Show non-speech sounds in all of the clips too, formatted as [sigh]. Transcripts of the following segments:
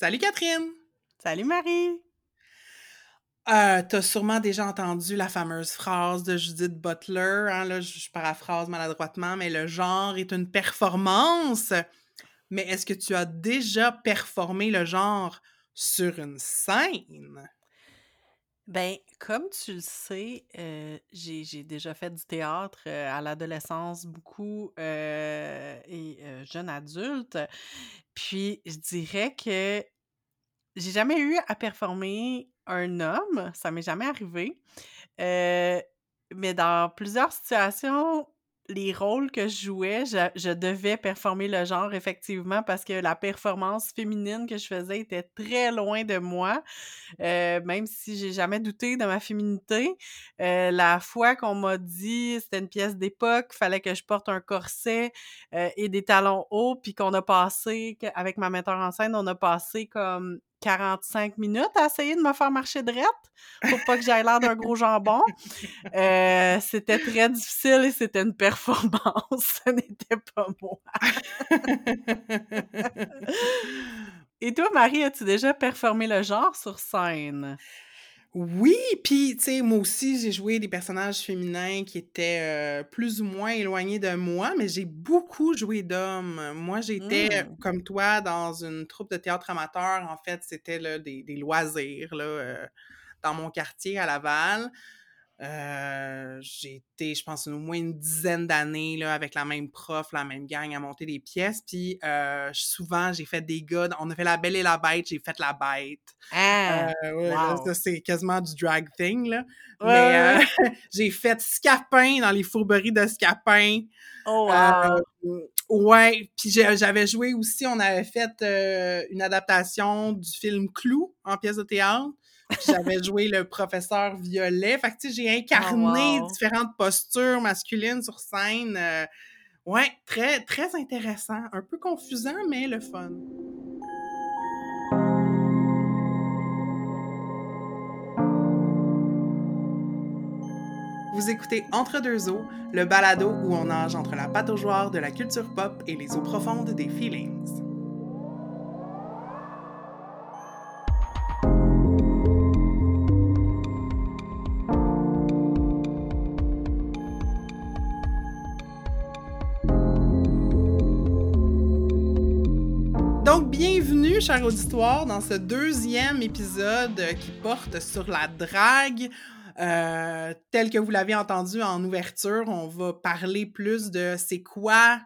Salut Catherine! Salut Marie! Euh, T'as sûrement déjà entendu la fameuse phrase de Judith Butler, hein, là, je, je paraphrase maladroitement, mais le genre est une performance. Mais est-ce que tu as déjà performé le genre sur une scène? Ben, comme tu le sais, euh, j'ai déjà fait du théâtre euh, à l'adolescence beaucoup euh, et jeune adulte. Puis je dirais que j'ai jamais eu à performer un homme, ça m'est jamais arrivé. Mais dans plusieurs situations, les rôles que je jouais, je, devais performer le genre effectivement parce que la performance féminine que je faisais était très loin de moi. Euh, même si j'ai jamais douté de ma féminité, euh, la fois qu'on m'a dit c'était une pièce d'époque, fallait que je porte un corset euh, et des talons hauts, puis qu'on a passé avec ma metteur en scène, on a passé comme 45 minutes à essayer de me faire marcher droite pour pas que j'aille l'air d'un gros jambon. Euh, c'était très difficile et c'était une performance. [laughs] Ce n'était pas moi. [laughs] Et toi, Marie, as-tu déjà performé le genre sur scène? Oui, puis tu sais, moi aussi, j'ai joué des personnages féminins qui étaient euh, plus ou moins éloignés de moi, mais j'ai beaucoup joué d'hommes. Moi, j'étais, Hmm. comme toi, dans une troupe de théâtre amateur. En fait, c'était des, des loisirs là, euh, dans mon quartier à Laval. Euh, j'ai été, je pense, au moins une dizaine d'années là, avec la même prof, la même gang à monter des pièces. Puis euh, souvent, j'ai fait des gars. On a fait La Belle et la Bête, j'ai fait La Bête. Ah! Euh, ouais, Wow! c'est quasiment du drag thing, là. Ouais, Mais [laughs] j'ai fait Scapin dans les fourberies de Scapin. Oh, wow! ouais, puis j'avais joué aussi, on avait fait une adaptation du film Clou en pièce de théâtre. J'avais joué le professeur Violet. Fait que, tu sais, j'ai Oh, incarné wow! différentes postures masculines sur scène. Euh, ouais, très, très intéressant. Un peu confusant, mais le fun. Vous écoutez Entre deux eaux, le balado où on nage entre la pataugeoire de la culture pop et les eaux profondes des feelings. Bienvenue, cher auditoire, dans ce deuxième épisode qui porte sur la drague. Euh, tel que vous l'avez entendu en ouverture, on va parler plus de c'est quoi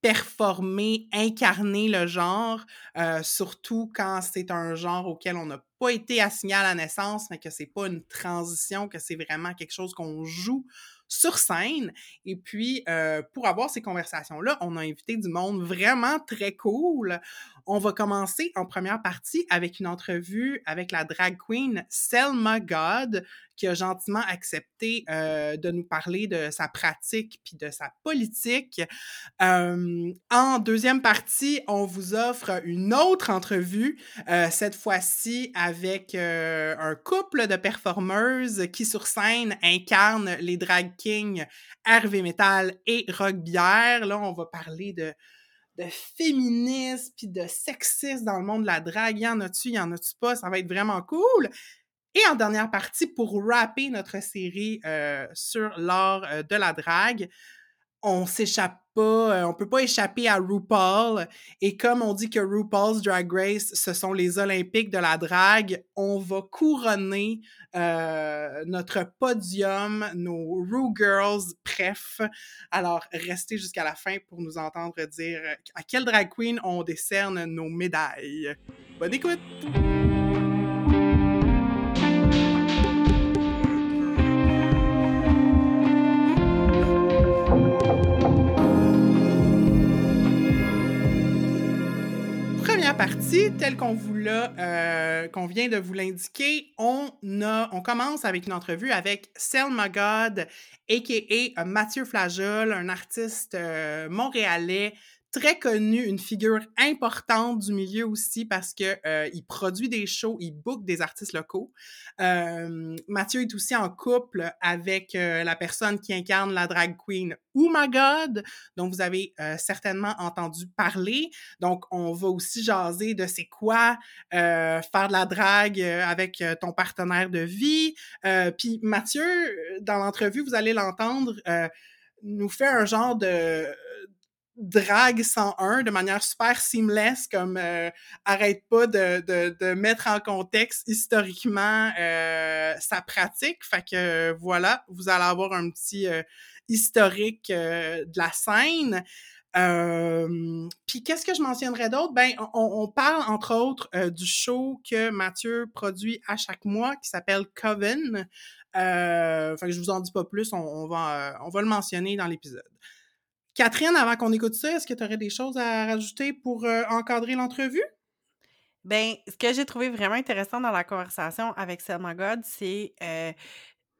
performer, incarner le genre, euh, surtout quand c'est un genre auquel on n'a pas été assigné à la naissance, mais que c'est pas une transition, que c'est vraiment quelque chose qu'on joue sur scène. Et puis, euh, pour avoir ces conversations-là, on a invité du monde vraiment très cool. On va commencer en première partie avec une entrevue avec la drag queen Selma God, qui a gentiment accepté euh, de nous parler de sa pratique puis de sa politique. Euh, en deuxième partie, on vous offre une autre entrevue, euh, cette fois-ci avec un couple de performeuses qui sur scène incarnent les drag kings Hervé Metal et Rock Bière. Là, on va parler de de féminisme puis de sexisme dans le monde de la drague. Y en a-tu, y en a-tu pas? Ça va être vraiment cool. Et en dernière partie, pour rapper notre série euh, sur l'art euh, de la drague, on s'échappe pas, euh, on peut pas échapper à RuPaul. Et comme on dit que RuPaul's Drag Race, ce sont les Olympiques de la drague, on va couronner euh, notre podium, nos Ru Girls, bref. Alors, restez jusqu'à la fin pour nous entendre dire à quelle drag queen on décerne nos médailles. Bonne écoute! Partie, telle qu'on vous l'a, euh, qu'on vient de vous l'indiquer, on commence avec une entrevue avec Selma God, a.k.a. Mathieu Flajol, un artiste euh, montréalais très connu, une figure importante du milieu aussi parce que euh, il produit des shows, il book des artistes locaux. Euh, Mathieu est aussi en couple avec euh, la personne qui incarne la drag queen Oh God, dont vous avez euh, certainement entendu parler. Donc, on va aussi jaser de c'est quoi faire de la drague avec ton partenaire de vie. Puis Mathieu, dans l'entrevue, vous allez l'entendre, nous fait un genre de drague 101 de manière super seamless, comme euh, arrête pas de, de, de, mettre en contexte historiquement euh, sa pratique. Fait que voilà, vous allez avoir un petit euh, historique euh, de la scène. Puis qu'est-ce que je mentionnerais d'autre? Ben, on, on, parle entre autres du show que Mathieu produit à chaque mois qui s'appelle Coven. Euh, fait que je vous en dis pas plus, on, on va, on va le mentionner dans l'épisode. Catherine, avant qu'on écoute ça, est-ce que tu aurais des choses à rajouter pour euh, encadrer l'entrevue? Ben, ce que j'ai trouvé vraiment intéressant dans la conversation avec Selma God, c'est euh,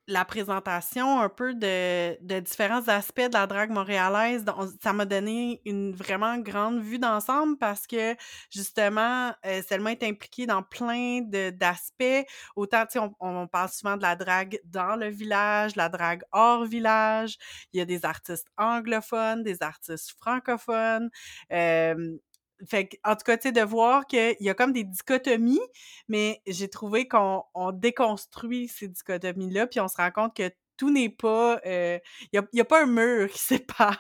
la présentation un peu de, de, différents aspects de la drague montréalaise. Donc, ça m'a donné une vraiment grande vue d'ensemble parce que justement, euh, Selma est impliquée dans plein d'aspects. Autant, tu sais, on, on, parle souvent de la drague dans le village, la drague hors village. Il y a des artistes anglophones, des artistes francophones. Euh, fait en tout cas, tu sais, de voir qu'il y a comme des dichotomies, mais j'ai trouvé qu'on on déconstruit ces dichotomies-là, puis on se rend compte que tout n'est pas... Il euh, n'y a, a, pas un mur qui [laughs] sépare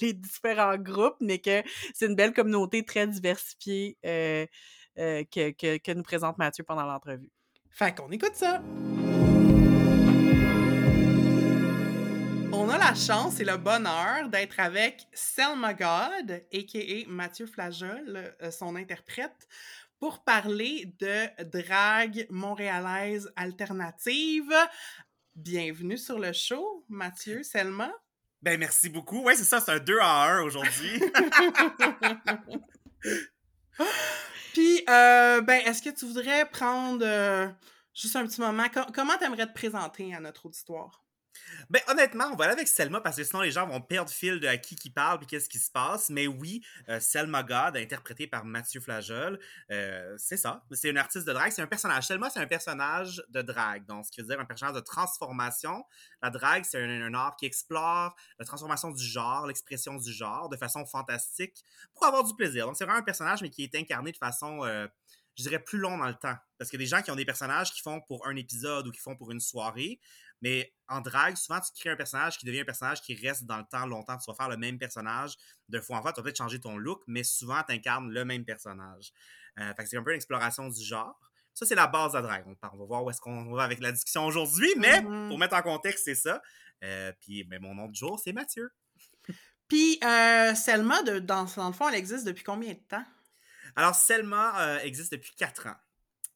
les différents groupes, mais que c'est une belle communauté très diversifiée euh, euh, que, que nous présente Mathieu pendant l'entrevue. Fait qu'on écoute ça! On a la chance et le bonheur d'être avec Selma God, a.k.a. Mathieu Flajol, euh, son interprète, pour parler de drague montréalaise alternative. Bienvenue sur le show, Mathieu, Selma. Ben, merci beaucoup. Oui, c'est ça, c'est un 2 à 1 aujourd'hui. [laughs] Puis, euh, ben, est-ce que tu voudrais prendre euh, juste un petit moment? comment tu aimerais te présenter à notre auditoire? Ben, honnêtement, on va aller avec Selma parce que sinon les gens vont perdre fil de à qui qui parle et qu'est-ce qui se passe. Mais oui, euh, Selma God, interprétée par Mathieu Flagel, euh, c'est ça. C'est une artiste de drague. C'est un personnage. Selma, c'est un personnage de drague. Donc, ce qui veut dire un personnage de transformation. La drague, c'est un, art qui explore la transformation du genre, l'expression du genre de façon fantastique pour avoir du plaisir. Donc, c'est vraiment un personnage, mais qui est incarné de façon. Euh, je dirais plus long dans le temps. Parce a des gens qui ont des personnages qui font pour un épisode ou qui font pour une soirée. Mais en drague, souvent, tu crées un personnage qui devient un personnage qui reste dans le temps longtemps. Tu vas faire le même personnage de fois en fois. Tu vas peut-être changer ton look, mais souvent, tu incarnes le même personnage. Euh, c'est un peu une exploration du genre. Ça, c'est la base de la drague. On, va voir où est-ce qu'on va avec la discussion aujourd'hui, mais mm-hmm. pour mettre en contexte, c'est ça. Euh, puis, ben, mon nom de jour, c'est Mathieu. [laughs] Puis, euh, Selma, de, dans, dans, le fond, elle existe depuis combien de temps? Alors, Selma euh, existe depuis quatre ans.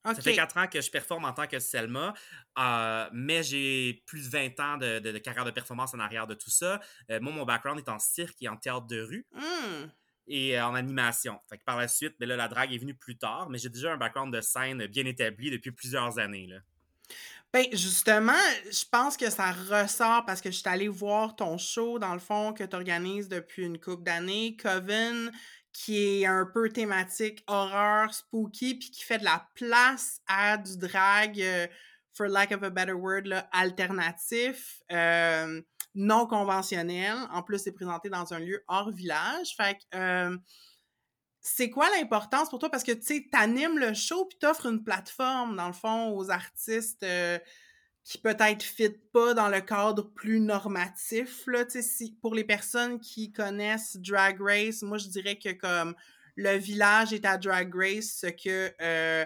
Ça fait quatre ans que je performe en tant que Selma, euh, mais j'ai plus de 20 ans de, de, carrière de performance en arrière de tout ça. Euh, moi, mon background est en cirque et en théâtre de rue. Mmh. Et euh, en animation. Fait que par la suite, ben là, la drague est venue plus tard, mais j'ai déjà un background de scène bien établi depuis plusieurs années. Là. Ben, justement, je pense que ça ressort parce que je suis allée voir ton show, dans le fond, que tu organises depuis une couple d'années, Coven, qui est un peu thématique horreur, spooky, puis qui fait de la place à du drag, euh, for lack of a better word, là, alternatif, euh, non conventionnel. En plus, c'est présenté dans un lieu hors village. Fait que, euh, c'est quoi l'importance pour toi? Parce que, tu sais, t'animes le show, puis t'offres une plateforme, dans le fond, aux artistes qui peut-être fit pas dans le cadre plus normatif là si pour les personnes qui connaissent Drag Race moi je dirais que comme le village est à Drag Race ce que euh,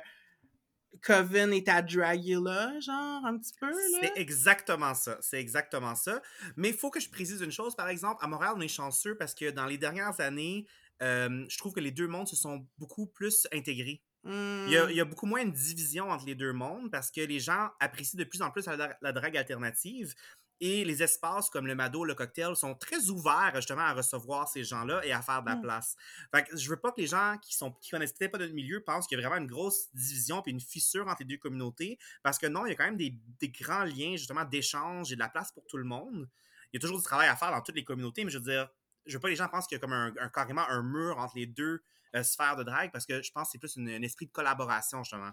Coven est à Dragula, genre, un petit peu, là. C'est exactement ça. C'est exactement ça. Mais il faut que je précise une chose, par exemple, à Montréal, on est chanceux parce que dans les dernières années, euh, je trouve que les deux mondes se sont beaucoup plus intégrés. Il, y a, il, y a, beaucoup moins de division entre les deux mondes parce que les gens apprécient de plus en plus la, la drague alternative et les espaces comme le Mado, le cocktail sont très ouverts justement à recevoir ces gens-là et à faire de la mmh. place. Fait que je veux pas que les gens qui sont qui connaissent peut-être pas notre milieu pensent qu'il y a vraiment une grosse division puis une fissure entre les deux communautés parce que non, il y a quand même des, des grands liens justement d'échange et de la place pour tout le monde. Il y a toujours du travail à faire dans toutes les communautés, mais je veux dire, je veux pas que les gens pensent qu'il y a comme un, un- carrément un mur entre les deux euh, sphères de drague parce que je pense que c'est plus une- un esprit de collaboration, justement.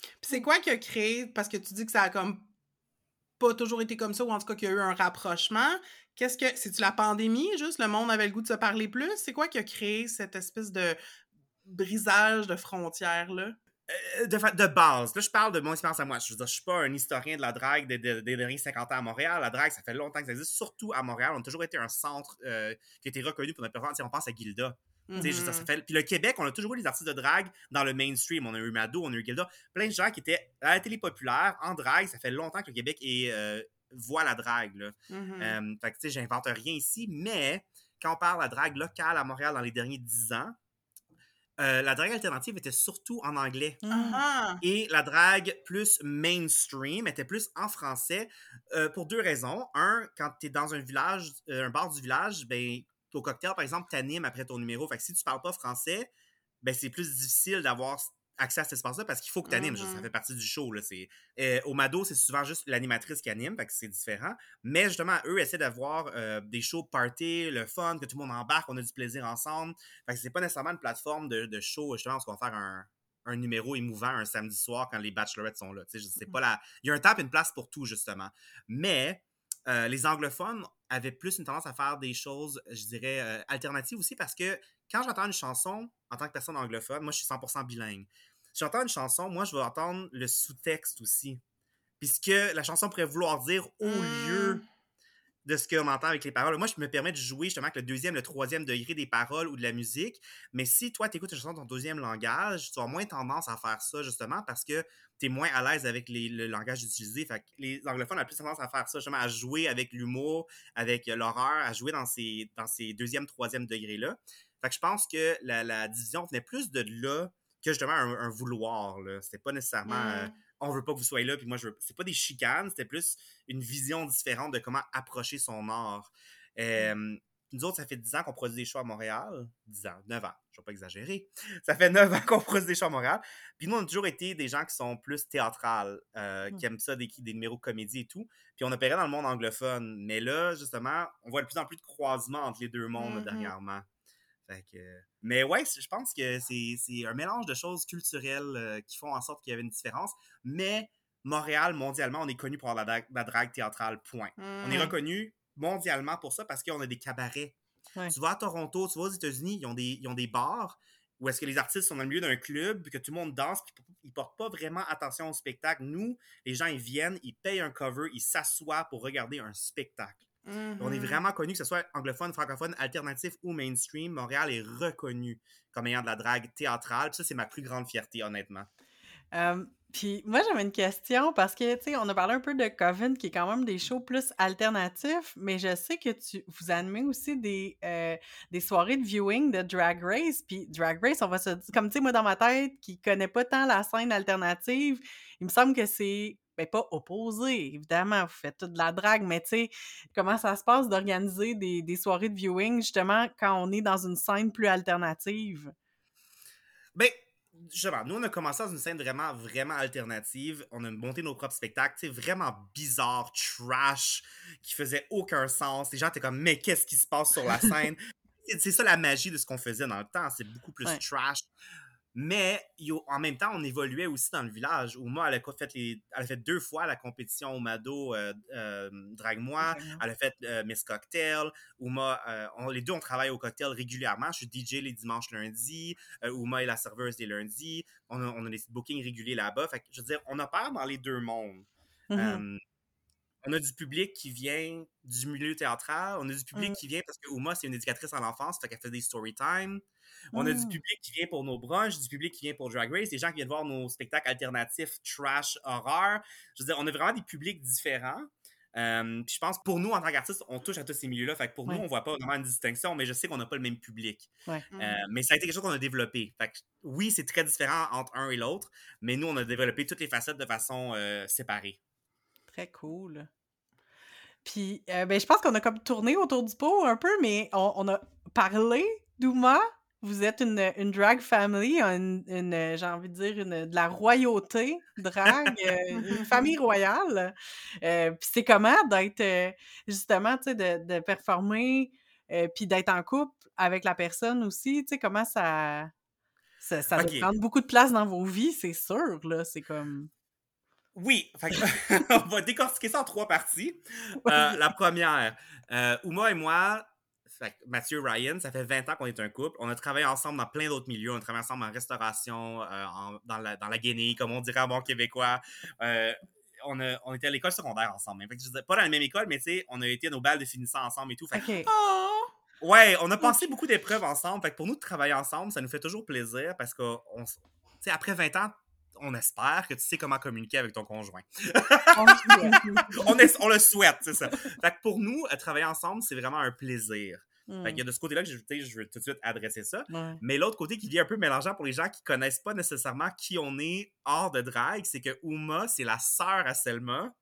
Puis c'est quoi qui a créé, parce que tu dis que ça a comme pas toujours été comme ça, ou en tout cas qu'il y a eu un rapprochement. Qu'est-ce que. C'est-tu la pandémie, juste? Le monde avait le goût de se parler plus? C'est quoi qui a créé cette espèce de brisage de frontières-là? Euh, De, de base, là, je parle de mon expérience à moi. Je veux dire, je suis pas un historien de la drague des, des- des derniers 50 ans à Montréal. La drague, ça fait longtemps que ça existe, surtout à Montréal. On a toujours été un centre euh, qui a été reconnu pour notre performance. Sais, On pense à Gilda. Ça Mhm. fait- Puis le Québec, on a toujours eu des artistes de drague dans le mainstream. On a eu Mado, on a eu Gilda. Plein de gens qui étaient à la télé populaire, en drague. Ça fait longtemps que le Québec est, euh, voit la drague. Là. Mhm. Euh, fait que, tu sais, j'invente rien ici, mais quand on parle de la drague locale à Montréal dans les derniers 10 ans, euh, la drague alternative était surtout en anglais. Mm. Ah! Et la drague plus mainstream était plus en français euh, pour deux raisons. Un, quand tu es dans un village, euh, un bar du village, ben, au cocktail, par exemple, t'animes après ton numéro. Fait que si tu parles pas français, ben, c'est plus difficile d'avoir accès à cet espace-là parce qu'il faut que tu animes. Ça fait partie du show. Là. C'est, euh, au Mado, c'est souvent juste l'animatrice qui anime, fait que c'est différent. Mais justement, eux essaient d'avoir euh, des shows party, le fun, que tout le monde embarque, on a du plaisir ensemble. Fait que c'est pas nécessairement une plateforme de, de show, justement, parce qu'on va faire un, un numéro émouvant un samedi soir quand les bachelorettes sont là. Tu sais, je sais pas la... Il y a un temps et une place pour tout, justement. Mais euh, les anglophones avaient plus une tendance à faire des choses, je dirais, euh, alternatives aussi, parce que quand j'entends une chanson, en tant que personne anglophone, moi, je suis 100% bilingue. J'entends une chanson, moi, je vais entendre le sous-texte aussi. Puisque la chanson pourrait vouloir dire au Mm. lieu de ce qu'on entend avec les paroles. Moi, je me permets de jouer justement avec le deuxième, le troisième degré des paroles ou de la musique. Mais si toi, tu écoutes une chanson dans ton deuxième langage, tu as moins tendance à faire ça justement parce que tu es moins à l'aise avec les- le langage utilisé. Fait que les anglophones ont plus tendance à faire ça, justement, à jouer avec l'humour, avec euh, l'horreur, à jouer dans ces, dans ces deuxième, troisième degrés-là. Fait que je pense que la, la division venait plus de là que justement un, un vouloir. C'était pas nécessairement euh, Mm. On veut pas que vous soyez là, puis moi je veux. C'est pas des chicanes, c'était plus une vision différente de comment approcher son art. Euh, nous autres, ça fait 10 ans qu'on produit des shows à Montréal. 10 ans, 9 ans, je vais pas exagérer. Ça fait 9 ans qu'on produit des shows à Montréal. Puis nous, on a toujours été des gens qui sont plus théâtrales, euh, qui aiment ça, des, des numéros de comédie et tout. Puis on opérait dans le monde anglophone. Mais là, justement, on voit de plus en plus de croisements entre les deux mondes Mhm. dernièrement. Fait que, mais ouais, je pense que c'est un mélange de choses culturelles euh, qui font en sorte qu'il y avait une différence. Mais Montréal, mondialement, on est connu pour avoir la, dra- la drague théâtrale, point. On est Mhm. reconnu mondialement pour ça parce qu'on a des cabarets. Ouais. Tu vas à Toronto, tu vas aux États-Unis, ils ont des, ils ont des bars où est-ce que les artistes sont dans le milieu d'un club, que tout le monde danse, puis ils portent pas vraiment attention au spectacle. Nous, les gens, ils viennent, ils payent un cover, ils s'assoient pour regarder un spectacle. On est vraiment connu, que ce soit anglophone, francophone, alternatif ou mainstream. Montréal est reconnu comme ayant de la drague théâtrale. Puis ça, c'est ma plus grande fierté, honnêtement. Euh, puis moi, j'avais une question parce que, tu sais, on a parlé un peu de Coven, qui est quand même des shows plus alternatifs, mais je sais que tu vous animez aussi des, euh, des soirées de viewing de Drag Race. Puis Drag Race, on va se dire, comme tu sais, moi, dans ma tête, qui connais pas tant la scène alternative, il me semble que c'est, ben pas opposé, évidemment, vous faites toute de la drague, mais tu sais, comment ça se passe d'organiser des, des soirées de viewing, justement, quand on est dans une scène plus alternative? Ben, justement, nous, on a commencé dans une scène vraiment, vraiment alternative. On a monté nos propres spectacles, tu sais, vraiment bizarre, trash, qui faisait aucun sens. Les gens étaient comme, mais qu'est-ce qui se passe sur la [laughs] scène? c'est ça la magie de ce qu'on faisait dans le temps. C'est beaucoup plus Ouais. trash. Mais yo, en même temps, on évoluait aussi dans le village. Uma, elle a fait, les, elle a fait deux fois la compétition au Mado euh, euh, Drague-moi. Elle a fait euh, Miss Cocktail. Uma, euh, on- les deux, on travaille au cocktail régulièrement. Je suis DJ les dimanches lundis. Euh, Uma est la serveuse les lundis. On a, on a des bookings réguliers là-bas. Fait que, je veux dire, on opère dans les deux mondes. Mhm. Euh, on a du public qui vient du milieu théâtral. On a du public Mm. qui vient parce que Uma, c'est une éducatrice en enfance, fait qu'elle fait des story time. On a du Mm. public qui vient pour nos brunchs, du public qui vient pour Drag Race, des gens qui viennent voir nos spectacles alternatifs, trash, horreur. Je veux dire, on a vraiment des publics différents. Euh, puis je pense pour nous, en tant qu'artistes, on touche à tous ces milieux-là. Fait que pour Ouais. nous, on voit pas vraiment une distinction, mais je sais qu'on n'a pas le même public. Ouais. Mhm. Euh, mais ça a été quelque chose qu'on a développé. Fait que oui, c'est très différent entre un et l'autre, mais nous, on a développé toutes les facettes de façon euh, séparée. Très cool. Puis, euh, ben, je pense qu'on a comme tourné autour du pot un peu, mais on, on a parlé d'Ouma. Vous êtes une, une drag family, une, une, euh, j'ai envie de dire, une, de la royauté drag, euh, une [laughs] famille royale. Euh, puis c'est comment d'être, justement, tu sais, de, de performer euh, puis d'être en couple avec la personne aussi, tu sais, comment ça... Ça, ça doit prendre beaucoup de place dans vos vies, c'est sûr, là, c'est comme... Oui, fait que- [laughs] on va décortiquer ça en trois parties. Euh, la première, euh, Uma et moi, fait que Mathieu Ryan, ça fait 20 ans qu'on est un couple. On a travaillé ensemble dans plein d'autres milieux. On a travaillé ensemble en restauration, euh, en- dans, la, dans la guenille, comme on dirait en bon québécois. Euh, on, a- on était à l'école secondaire ensemble. Fait que je disais, pas dans la même école, mais tu sais, on a été à nos balles de finissant ensemble et tout. Fait que OK. Oh! Ouais, on a passé beaucoup d'épreuves ensemble. Fait que pour nous de travailler ensemble, ça nous fait toujours plaisir parce que on, s- tu sais, après 20 ans, on espère que tu sais comment communiquer avec ton conjoint. on, [laughs] est- on le souhaite, c'est ça. Fait que pour nous, travailler ensemble, c'est vraiment un plaisir. Fait qu'il y a de ce côté-là que je, je veux tout de suite adresser ça. Mais l'autre côté qui vient un peu mélangeant pour les gens qui connaissent pas nécessairement qui on est hors de drague, c'est que Uma, c'est la sœur à Selma,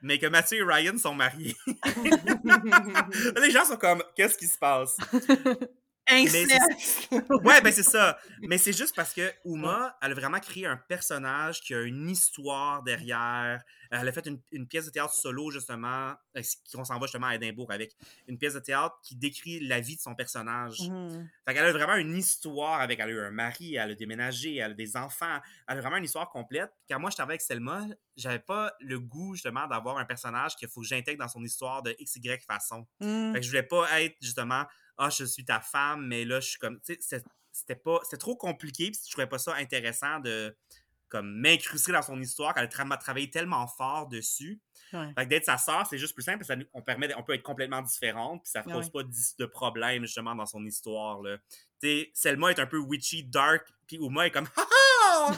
mais que Mathieu et Ryan sont mariés. [laughs] [laughs] les gens sont comme, qu'est-ce qui se passe? [laughs] Inceste! [laughs] Ouais, ben c'est ça. Mais c'est juste parce que Uma, elle a vraiment créé un personnage qui a une histoire derrière. Elle a fait une, une pièce de théâtre solo, justement, euh, qu'on s'en va justement à Édimbourg avec. Une pièce de théâtre qui décrit la vie de son personnage. Mhm. Fait qu'elle a vraiment une histoire avec. Elle a eu un mari, elle a déménagé, elle a des enfants. Elle a vraiment une histoire complète. Quand moi, je travaillais avec Selma, j'avais pas le goût, justement, d'avoir un personnage qu'il faut que j'intègre dans son histoire de XY façon. Mhm. Fait que je voulais pas être justement ah je suis ta femme mais là je suis comme tu sais c'était pas c'était trop compliqué puis je trouvais pas ça intéressant de comme m'incruster dans son histoire qu'elle a tra- travaillé tellement fort dessus. Ouais. Fait que d'être sa sœur, c'est juste plus simple parce que ça nous- on permet on peut être complètement différentes puis ça Ouais. pose pas de, de problème justement dans son histoire là. Tu sais Selma est un peu witchy, dark puis Uma est comme [laughs] ah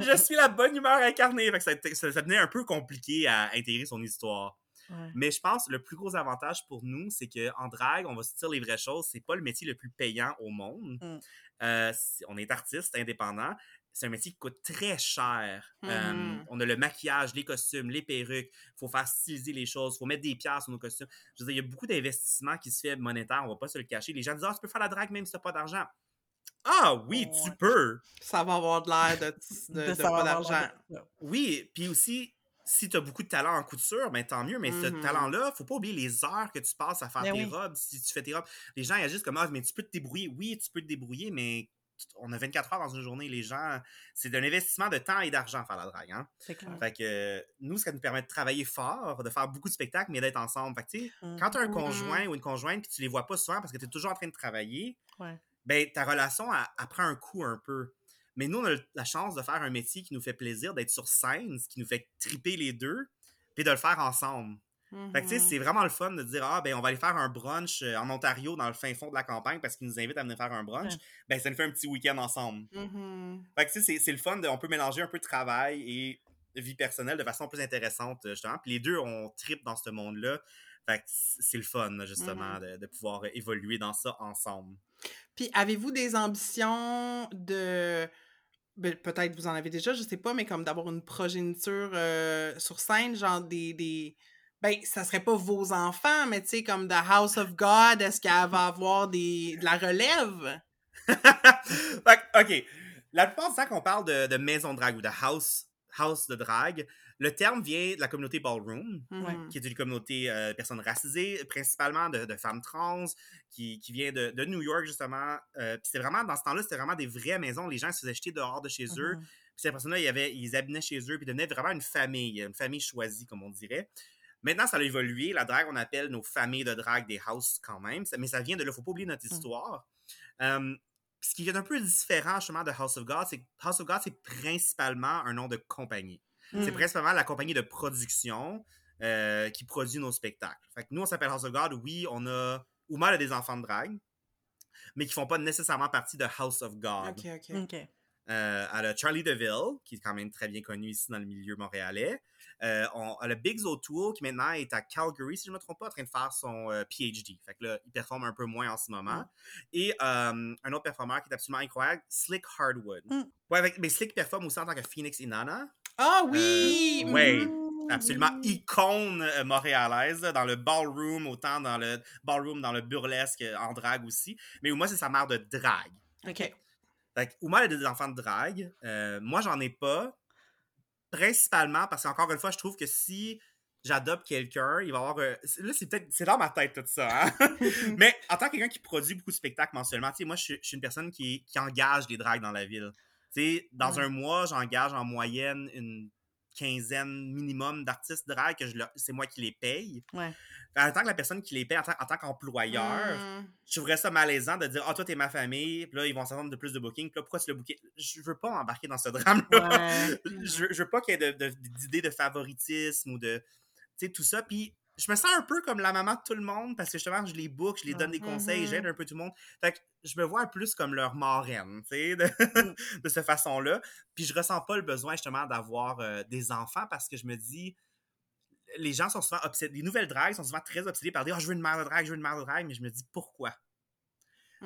je suis la bonne humeur incarnée. Fait que ça, ça, ça devenait un peu compliqué à intégrer son histoire. Ouais. Mais je pense que le plus gros avantage pour nous, c'est qu'en drague, on va se dire les vraies choses, c'est pas le métier le plus payant au monde. Mm. Euh, on est artiste, indépendant. C'est un métier qui coûte très cher. Euh, Mhm. on a le maquillage, les costumes, les perruques. Il faut faire styliser les choses. Il faut mettre des pierres sur nos costumes. Je veux dire, il y a beaucoup d'investissements qui se fait monétaire. On va pas se le cacher. Les gens disent Ah, tu peux faire la drague même si tu n'as pas d'argent. Ah oui, tu peux. Ça va avoir de l'air de, de, De pas d'argent. Oui, puis aussi, si tu as beaucoup de talent en couture, ben tant mieux, mais ce Mhm. talent-là, faut pas oublier les heures que tu passes à faire Ben tes oui. robes. Si tu fais tes robes, les gens agissent comme Ah, mais tu peux te débrouiller. Oui, tu peux te débrouiller, mais on a 24 heures dans une journée. Les gens, c'est un investissement de temps et d'argent faire la drague. Hein? C'est clair. Fait que nous, ça nous permet de travailler fort, de faire beaucoup de spectacles, mais d'être ensemble. Fait que tu sais, Mhm. quand tu as un conjoint ou une conjointe puis tu les vois pas souvent parce que tu es toujours en train de travailler, Ouais. ben ta relation elle, elle prend un coup un peu. Mais nous, on a la chance de faire un métier qui nous fait plaisir, d'être sur scène, ce qui nous fait triper les deux, puis de le faire ensemble. Fait que tu sais, Mhm. c'est vraiment le fun de dire Ah, ben on va aller faire un brunch euh, en Ontario, dans le fin fond de la campagne, parce qu'ils nous invitent à venir faire un brunch. Ben ça nous fait un petit week-end ensemble. Fait que tu sais, c'est- c'est le fun, de, on peut mélanger un peu de travail et vie personnelle de façon plus intéressante, euh, justement. Puis les deux, on tripe dans ce monde-là. Fait que c'est le fun, justement, de, de pouvoir évoluer dans ça ensemble. Puis avez-vous des ambitions de. Ben, Peut-être vous en avez déjà, je sais pas, mais comme d'avoir une progéniture euh, sur scène, genre des, des. Ben, ça serait pas vos enfants, mais tu sais, comme The House of God, est-ce qu'elle va avoir des, de la relève? [laughs] OK. La plupart du temps qu'on parle de, de maison de drague ou de house, house de drague, le terme vient de la communauté ballroom, Mhm. qui est une communauté euh, de personnes racisées, principalement de, de femmes trans, qui, qui vient de, de New York, justement. Euh, Puis c'est vraiment, dans ce temps-là, c'était vraiment des vraies maisons. Les gens se faisaient jeter dehors de chez eux. Mhm. Puis ces personnes-là, ils habitaient chez eux, puis devenaient vraiment une famille, une famille choisie, comme on dirait. Maintenant, ça a évolué. La drague, on appelle nos familles de drague des house quand même. Mais ça vient de là. faut pas oublier notre histoire. Euh, puis ce qui est un peu différent, justement, de House of God, c'est que House of God, c'est principalement un nom de compagnie. C'est Mm. principalement la compagnie de production euh, qui produit nos spectacles. Fait que nous, on s'appelle House of God. Oui, on a... Ouma a des enfants de drague, mais qui font pas nécessairement partie de House of God. Ok, ok. OK. Euh, elle a Charlie DeVille, qui est quand même très bien connu ici dans le milieu montréalais. Euh, on, elle a Biggs O'Toole, qui maintenant est à Calgary, si je ne me trompe pas, en train de faire son euh, PhD. Fait que là, il performe un peu moins en ce moment. Mm. Et euh, un autre performeur qui est absolument incroyable, Slick Hardwood. Mm. Ouais, avec- mais Slick performe aussi en tant que Phoenix Inanna. Ah oui! Euh, ouais. Mhm. Absolument icône euh, montréalaise, dans le ballroom, autant dans le ballroom, dans le burlesque, euh, en drague aussi. Mais moi, c'est sa mère de drague. Ok. Fait que Uma elle a des enfants de drague. Euh, moi, j'en ai pas. Principalement parce qu'encore une fois, je trouve que si j'adopte quelqu'un, il va avoir. là, c'est peut-être. C'est dans ma tête tout ça, hein? [laughs] Mais en tant que quelqu'un qui produit beaucoup de spectacles mensuellement, tu sais, moi, je suis, je suis une personne qui, qui engage des dragues dans la ville. Dans un mois, j'engage en moyenne une quinzaine minimum d'artistes dragues que je c'est moi qui les paye. Ouais. En tant que la personne qui les paye, en tant, qu'employeur, Mm. je trouverais ça malaisant de dire Ah, toi, t'es ma famille, puis là, ils vont s'attendre de plus de booking, puis là, pourquoi tu le booké? Je veux pas embarquer dans ce drame-là. Ouais. [laughs] je, je veux pas qu'il y ait de- de- d'idées de, favoritisme ou de. Tu sais, tout ça. Puis je me sens un peu comme la maman de tout le monde parce que justement, je les book, je les donne des conseils, Mhm. j'aide un peu tout le monde. Fait que je me vois plus comme leur marraine, tu sais, de, [laughs] de cette façon-là. Puis je ressens pas le besoin justement d'avoir euh, des enfants parce que je me dis. Les gens sont souvent obsédés. Les nouvelles dragues sont souvent très obsédés par dire Ah, je veux une mère de drague, je veux une mère de drague, mais je me dis pourquoi?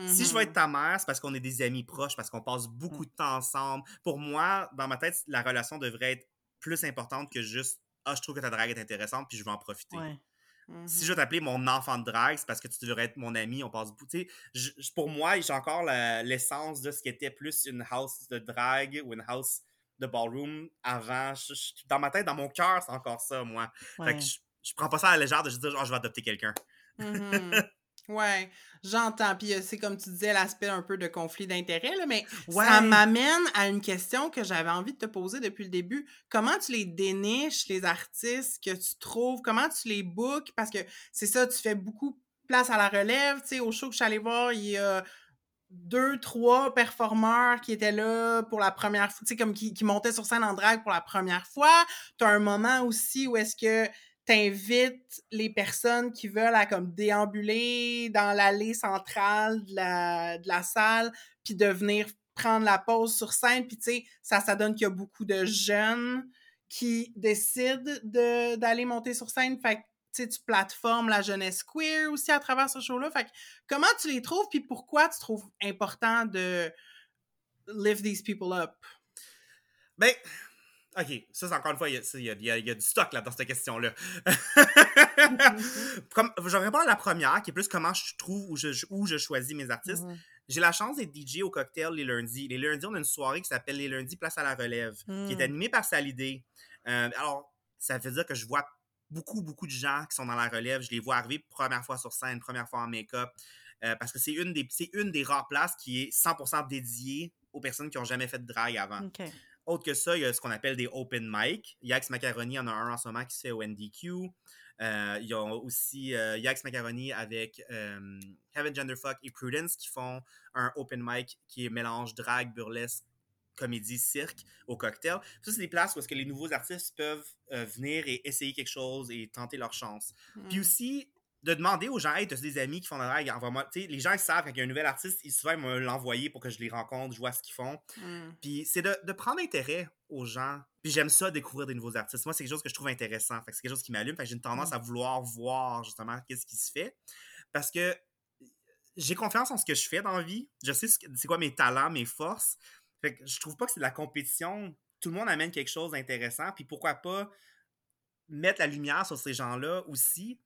Si je veux être ta mère, c'est parce qu'on est des amis proches, parce qu'on passe beaucoup de temps ensemble. Pour moi, dans ma tête, la relation devrait être plus importante que juste Ah, je trouve que ta drague est intéressante, puis je veux en profiter. Ouais. Si je veux t'appeler mon enfant de drague, c'est parce que tu devrais être mon ami, on passe je- je- pour moi, j'ai encore l'essence de ce qui était plus une house de drague ou une house de ballroom avant. Je- je- dans ma tête, dans mon cœur, c'est encore ça, moi. Fait ouais. que je, prends pas ça à la légère de juste dire, oh, je vais adopter quelqu'un. Mhm. Ouais, j'entends. Puis euh, c'est comme tu disais, l'aspect un peu de conflit d'intérêts, là, mais ça m'amène à une question que j'avais envie de te poser depuis le début. Comment tu les déniches, les artistes que tu trouves? Comment tu les bookes? Parce que c'est ça, tu fais beaucoup place à la relève. Tu sais, au show que je suis allée voir, il y a deux, trois performeurs qui étaient là pour la première fois, tu sais, comme qui, qui montaient sur scène en drague pour la première fois. Tu as un moment aussi où est-ce que t'invites les personnes qui veulent à comme déambuler dans l'allée centrale de la, salle, puis de venir prendre la pause sur scène. Puis tu sais, ça, ça donne qu'il y a beaucoup de jeunes qui décident de- d'aller monter sur scène. Fait tu plateformes la jeunesse queer aussi à travers ce show-là. Fait comment tu les trouves, puis pourquoi tu trouves important de lift these people up? Ben, ok, ça c'est encore une fois, il y a, ça, il y a- il y a- il y a du stock là dans cette question-là. [laughs] Comme, je vais répondre à la première, qui est plus comment je trouve où je, où je choisis mes artistes. Mhm. J'ai la chance d'être DJ au cocktail les lundis. Les lundis, on a une soirée qui s'appelle Les lundis Place à la Relève, qui est Mm. animée par Salidé. Euh, alors, ça veut dire que je vois beaucoup, beaucoup de gens qui sont dans la relève. Je les vois arriver première fois sur scène, première fois en make-up. euh, parce que c'est une, des, une des rares places qui est 100% dédiée aux personnes qui n'ont jamais fait de drague avant. OK. Autre que ça, il y a ce qu'on appelle des open mic. Yax Macaroni en a un en ce moment qui se fait au NDQ. Euh, il y a aussi euh, Yax Macaroni avec euh, Kevin Genderfuck et Prudence qui font un open mic qui est mélange drague, burlesque, comédie, cirque au cocktail. Ça, c'est des places où est-ce que les nouveaux artistes peuvent euh, venir et essayer quelque chose et tenter leur chance. Puis Mm. aussi, de demander aux gens, hey, t'as des amis qui font de la drague, envoie-moi. Tu sais, les gens, ils savent quand il y a un nouvel artiste, ils souvent ils me l'envoyer pour que je les rencontre, je vois ce qu'ils font. Mm. Puis c'est de, de prendre intérêt aux gens. Puis j'aime ça, découvrir des nouveaux artistes. Moi, c'est quelque chose que je trouve intéressant. Fait que c'est quelque chose qui m'allume. Fait que j'ai une tendance Mm. à vouloir voir justement qu'est-ce qui se fait. Parce que j'ai confiance en ce que je fais dans la vie. Je sais ce c'est quoi mes talents, mes forces. Fait que je trouve pas que c'est de la compétition. Tout le monde amène quelque chose d'intéressant. Puis pourquoi pas mettre la lumière sur ces gens-là aussi.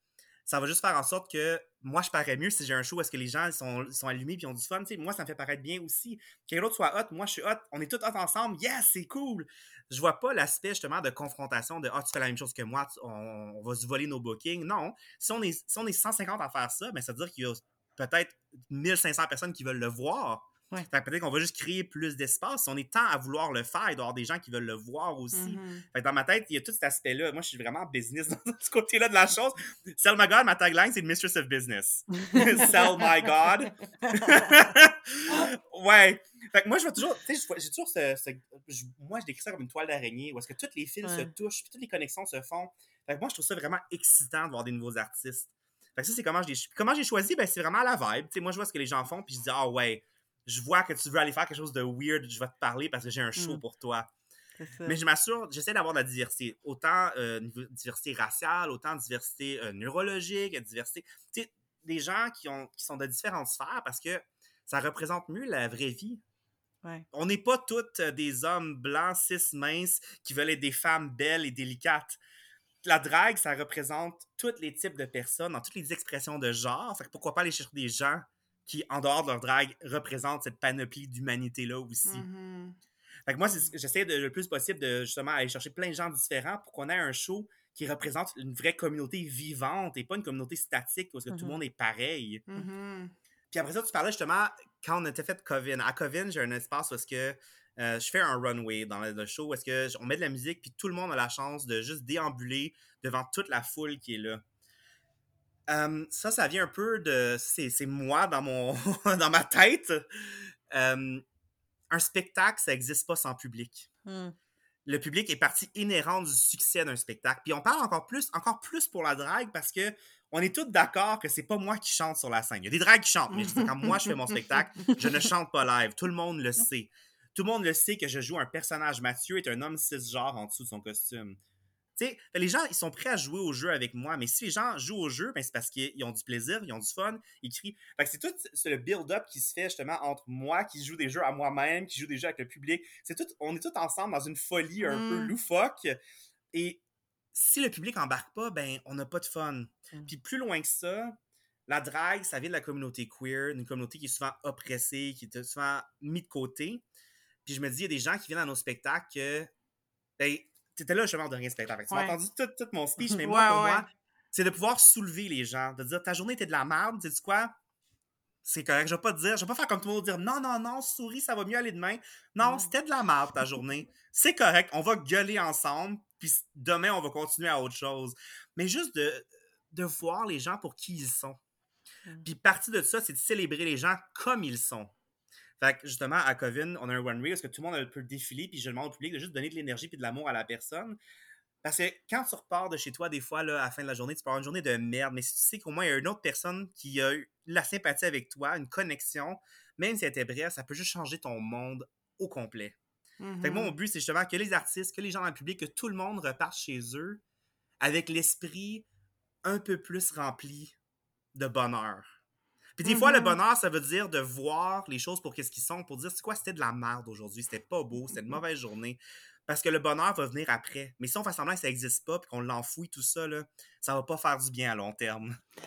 Ça va juste faire en sorte que moi, je parais mieux si j'ai un show est-ce que les gens ils sont, ils sont allumés puis ont du fun. Tu sais, moi, ça me fait paraître bien aussi. Quelqu'un d'autre soit hot, moi, je suis hot. On est tous hot ensemble. Yes, c'est cool. Je vois pas l'aspect justement de confrontation de Ah, tu fais la même chose que moi, on va se voler nos bookings. Non. Si on est, si on est 150 à faire ça, ben, ça veut dire qu'il y a peut-être 1500 personnes qui veulent le voir. Ouais. Peut-être qu'on va juste créer plus d'espace. Si on est tant à vouloir le faire, il doit y avoir des gens qui veulent le voir aussi. Mhm. Fait que dans ma tête, il y a tout cet aspect-là. Moi, je suis vraiment business [laughs] dans ce côté-là de la chose. Sell my God, ma tagline, c'est Mistress of Business. [laughs] Sell my God. [laughs] ouais. Fait que moi, je vois toujours, tu sais, j'ai toujours ce, ce- je- moi, je décris ça comme une toile d'araignée où est-ce que tous les fils se touchent, puis toutes les connexions se font. Fait que moi, je trouve ça vraiment excitant de voir des nouveaux artistes. Fait que ça, c'est comment les Comment j'ai choisi, ben, c'est vraiment à la vibe. Tu sais, moi, je vois ce que les gens font, puis je dis, ah ouais, je vois que tu veux aller faire quelque chose de weird, je vais te parler parce que j'ai un show Mm. pour toi. Mais je m'assure, j'essaie d'avoir de la diversité. Autant euh, diversité raciale, autant diversité euh, neurologique, diversité. Tu sais, des gens qui, ont, qui sont de différentes sphères parce que ça représente mieux la vraie vie. Ouais. On n'est pas toutes euh, des hommes blancs, cis, minces, qui veulent être des femmes belles et délicates. La drague, ça représente tous les types de personnes, dans toutes les expressions de genre. Fait que pourquoi pas aller chercher des gens qui, en dehors de leur drague, représentent cette panoplie d'humanité-là aussi. Mhm. Fait que moi, c'est- j'essaie le plus possible de justement aller chercher plein de gens différents pour qu'on ait un show qui représente une vraie communauté vivante et pas une communauté statique où que tout le Mhm. monde est pareil. Mhm. Puis après ça, tu parlais justement quand on était fait Covin. À Covin, j'ai un espace où est-ce que euh, je fais un runway dans le, show, où est-ce que on met de la musique, puis tout le monde a la chance de juste déambuler devant toute la foule qui est là. Ça, ça vient un peu de. C'est moi dans mon [laughs] dans ma tête. Un spectacle, ça n'existe pas sans public. Hmm. Le public est partie inhérente du succès d'un spectacle. Puis on parle encore plus, encore plus pour la drague parce que on est tous d'accord que c'est pas moi qui chante sur la scène. Il y a des dragues qui chantent, mais je quand moi je fais mon spectacle, je ne chante pas live. Tout le monde le sait. Tout le monde le sait que je joue un personnage. Mathieu est un homme cisgenre en dessous de son costume. Sais, les gens, ils sont prêts à jouer au jeu avec moi, mais si les gens jouent au jeu, ben, c'est parce qu'ils ont du plaisir, ils ont du fun, ils crient. Fait que c'est tout c'est le build-up qui se fait justement entre moi qui joue des jeux à moi-même, qui joue des jeux avec le public. C'est tout, on est tous ensemble dans une folie un peu Mm. loufoque. Et si le public embarque pas, ben, on n'a pas de fun. Mm. Puis plus loin que ça, la drague, ça vient de la communauté queer, une communauté qui est souvent oppressée, qui est souvent mise de côté. Puis je me dis, il y a des gens qui viennent à nos spectacles que. Ben, t'étais là justement de rien spectacle. Tu m'as entendu tout, tout mon speech, [laughs] mais moi, pour moi, c'est de pouvoir soulever les gens, de dire ta journée était de la merde, tu sais quoi? C'est correct, je vais pas te dire, je vais pas faire comme tout le monde dire non, non, non, souris, ça va mieux aller demain. Non, Mm. c'était de la merde ta journée. C'est correct, on va gueuler ensemble, puis demain, on va continuer à autre chose. Mais juste de, de voir les gens pour qui ils sont. Mm. Puis partie de ça, c'est de célébrer les gens comme ils sont. Fait que justement, à Covin, on a un one way parce que tout le monde peut défiler, puis je demande au public de juste donner de l'énergie puis de l'amour à la personne. Parce que quand tu repars de chez toi, des fois, là, à la fin de la journée, tu peux avoir une journée de merde, mais si tu sais qu'au moins il y a une autre personne qui a eu la sympathie avec toi, une connexion, même si elle était brève, ça peut juste changer ton monde au complet. Fait que moi, mon Mhm. but, c'est justement que les artistes, que les gens dans le public, que tout le monde reparte chez eux avec l'esprit un peu plus rempli de bonheur. Puis des fois, le Mhm. bonheur, ça veut dire de voir les choses pour qu'est-ce qu'ils sont, pour dire, c'est quoi, c'était de la merde aujourd'hui, c'était pas beau, c'était une mauvaise journée. Parce que le bonheur va venir après. Mais si on fait semblant que ça n'existe pas, puis qu'on l'enfouit, tout ça, là, ça va pas faire du bien à long terme. Ah.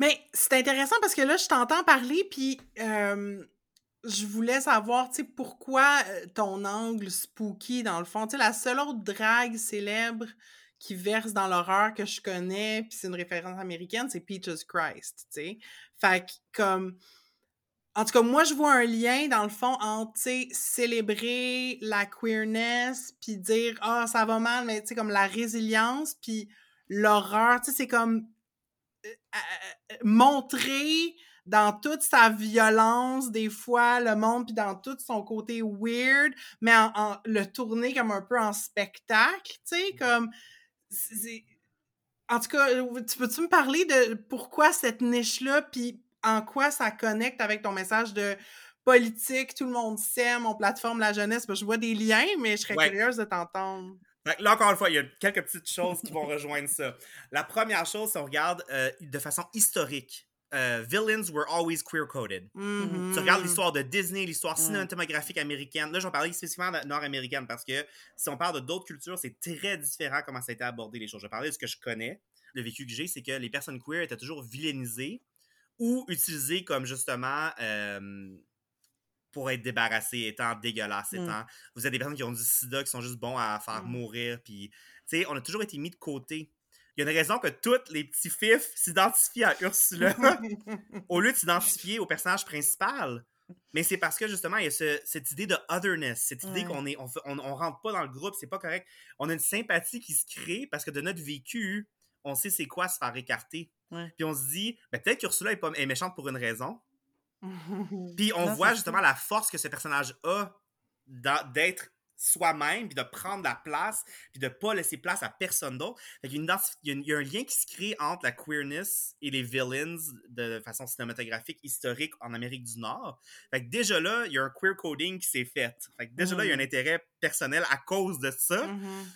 Mais c'est intéressant parce que là, je t'entends parler, puis euh, je voulais savoir, tu sais, pourquoi euh, ton angle spooky, dans le fond. Tu sais, la seule autre drague célèbre qui verse dans l'horreur que je connais, puis c'est une référence américaine, c'est Peaches Christ, tu sais. Fait que, comme... En tout cas, moi, je vois un lien, dans le fond, entre, tu sais, célébrer la queerness, puis dire « Ah, ça va mal », mais, tu sais, comme la résilience, puis l'horreur, tu sais, c'est comme euh, euh, montrer dans toute sa violence, des fois, le monde, puis dans tout son côté weird, mais en, en- le tourner comme un peu en spectacle, tu sais, comme... En tout cas, euh, tu peux-tu me parler de pourquoi cette niche-là, puis en quoi ça connecte avec ton message de politique, tout le monde s'aime, on plateforme la jeunesse? Parce que je vois des liens, mais je serais Ouais. curieuse de t'entendre. Là, encore une fois, il y a quelques petites choses qui vont rejoindre ça. La première chose, si on regarde euh, de façon historique, euh, villains were always queer-coded. Mhm. Tu regardes l'histoire de Disney, l'histoire Mm. cinématographique américaine. Là, je vais parler spécifiquement nord-américaine parce que si on parle de d'autres cultures, c'est très différent comment ça a été abordé les choses. Je vais parler de ce que je connais. Le vécu que j'ai, c'est que les personnes queer étaient toujours vilainisées ou utilisées comme justement euh, pour être débarrassées, étant dégueulasses, Mm. étant. Vous êtes des personnes qui ont du sida, qui sont juste bons à faire Mm. mourir. Puis, tu sais, on a toujours été mis de côté. Il y a une raison que tous les petits fifs s'identifient à Ursula [laughs] au lieu de s'identifier au personnage principal. Mais c'est parce que justement, il y a ce- cette idée de otherness, cette idée Ouais. qu'on est, on, fait- on, on rentre pas dans le groupe, c'est pas correct. On a une sympathie qui se crée parce que de notre vécu, on sait c'est quoi se faire écarter. Ouais. Puis on se dit, ben, peut-être qu'Ursula est, pas, est méchante pour une raison. [laughs] Puis on Non, voit justement la force que ce personnage a d'être soi-même, puis de prendre la place, puis de pas laisser place à personne d'autre. Y il y y a un lien qui se crée entre la queerness et les villains de façon cinématographique historique en Amérique du Nord. Fait que déjà là, il y a un queer coding qui s'est fait. Fait que déjà là, il y a un Mhm. intérêt personnel à cause de ça. Mhm.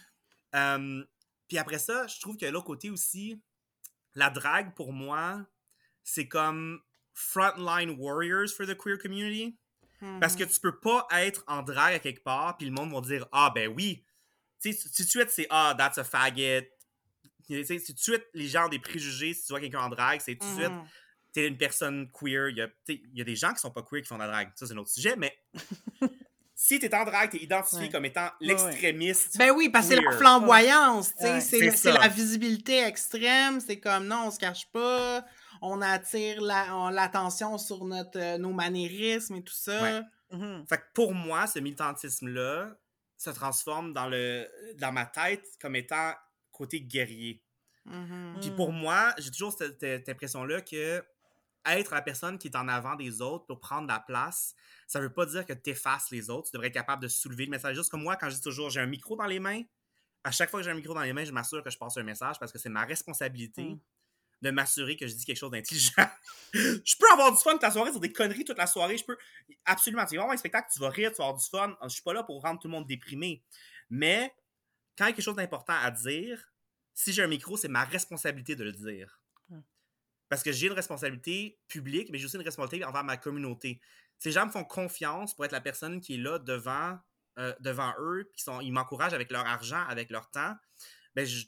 Euh, puis après ça, je trouve que l'autre côté aussi, la drague pour moi, c'est comme frontline warriors for the queer community. Parce que tu peux pas être en drague à quelque part, puis le monde va dire Ah, ben oui. Tu sais, tout de suite, c'est Ah, that's a faggot. Tu sais, tout de suite, les gens ont des préjugés. Si tu vois quelqu'un en drague, c'est tout de suite, Mhm. t'es une personne queer. Il y, a, tu sais, il y a des gens qui sont pas queer qui font de la drague. Ça, c'est un autre sujet, mais [laughs] si t'es en drague, t'es identifié Ouais. comme étant l'extrémiste. Ben oui, parce que c'est la flamboyance, Ouais. c'est la visibilité extrême, c'est comme non, on se cache pas, on attire la- on- l'attention sur notre, euh, nos maniérismes et tout ça. Ouais. Mhm. Fait que pour moi, ce militantisme-là se transforme dans, le, dans ma tête comme étant côté guerrier. Mhm. Puis pour moi, j'ai toujours cette, cette impression-là que être la personne qui est en avant des autres pour prendre la place, ça veut pas dire que tu effaces les autres. Tu devrais être capable de soulever le message. Juste comme moi, quand je dis toujours j'ai un micro dans les mains, à chaque fois que j'ai un micro dans les mains, je m'assure que je passe un message parce que c'est ma responsabilité Mm. De m'assurer que je dis quelque chose d'intelligent. [laughs] je peux avoir du fun toute la soirée sur des conneries toute la soirée. Je peux. Absolument. C'est vraiment un spectacle, tu vas rire, tu vas avoir du fun. Je suis pas là pour rendre tout le monde déprimé. Mais quand il y a quelque chose d'important à dire, si j'ai un micro, c'est ma responsabilité de le dire. Parce que j'ai une responsabilité publique, mais j'ai aussi une responsabilité envers ma communauté. Ces gens me font confiance pour être la personne qui est là devant, euh, devant eux, qui sont, ils m'encouragent avec leur argent, avec leur temps. Ben, je-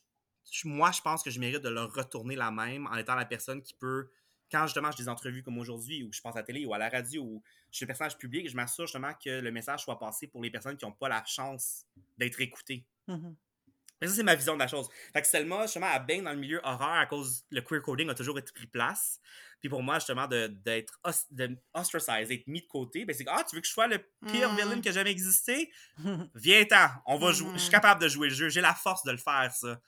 moi, je pense que je mérite de leur retourner la même en étant la personne qui peut, quand justement je des entrevues comme aujourd'hui, ou je passe à la télé ou à la radio, ou je suis un personnage public, je m'assure justement que le message soit passé pour les personnes qui n'ont pas la chance d'être écoutées. Mais ça, c'est ma vision de la chose. Fait que Selma, justement, elle baigne dans le milieu horreur à cause le queer coding a toujours été pris place. Puis pour moi, justement, de- d'être ostracized, d'être mis de côté, ben c'est que, ah, tu veux que je sois le pire Mm. villain qui a jamais existé? [laughs] Viens-ten, on va jouer. Je suis Mhm. capable de jouer le jeu, j'ai la force de le faire, ça.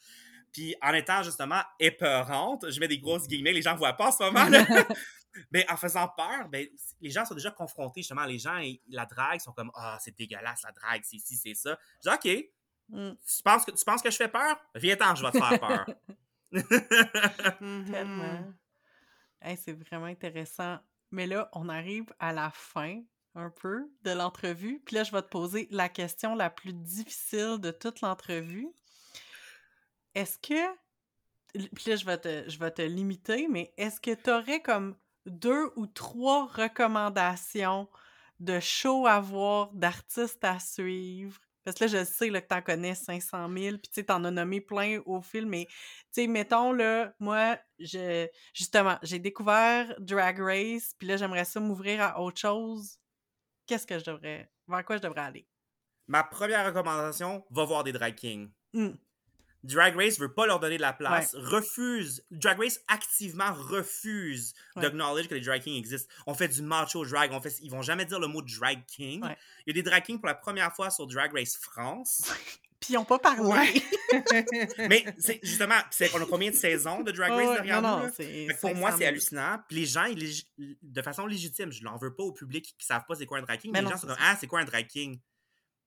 Puis en étant justement épeurante, je mets des grosses guillemets, les gens voient pas en ce moment, là. [laughs] [laughs] Mais en faisant peur, ben, les gens sont déjà confrontés, justement. Les gens, ils- la drague, sont comme, ah, c'est dégueulasse, la drague, c'est ci, c'est ça. Je dis, OK, Mm. tu penses que, tu penses que je fais peur? Viens-t'en, je vais te faire peur. [laughs] Mhm. Tellement. Hey, c'est vraiment intéressant. Mais là, on arrive à la fin un peu de l'entrevue. Puis là, je vais te poser la question la plus difficile de toute l'entrevue. Est-ce que. Puis là, je vais te, je vais te limiter, mais est-ce que tu aurais comme deux ou trois recommandations de shows à voir, d'artistes à suivre? Parce que là, je sais là, que t'en connais 500 000, puis tu sais, t'en as nommé plein au film, mais tu sais, mettons, là, moi, je, justement, j'ai découvert Drag Race, puis là, j'aimerais ça m'ouvrir à autre chose. Qu'est-ce que je devrais, vers quoi je devrais aller? Ma première recommandation, va voir des drag kings. Hmm. Drag Race veut pas leur donner de la place, refuse. Drag Race activement refuse Ouais. d'acknowledge que les drag kings existent. On fait du macho drag, on fait, ils vont jamais dire le mot drag king. Ouais. Il y a des drag kings pour la première fois sur Drag Race France. [laughs] Puis ils ont pas parlé. [laughs] Mais c'est justement, c'est, on a combien de saisons de Drag Race derrière non, nous? non, pour moi, 500 c'est 000. hallucinant. Puis les gens, ils de façon légitime, je l'en veux pas au public qui savent pas c'est quoi un drag king, Mais mais, non, les gens sont comme Ah, c'est quoi un drag king?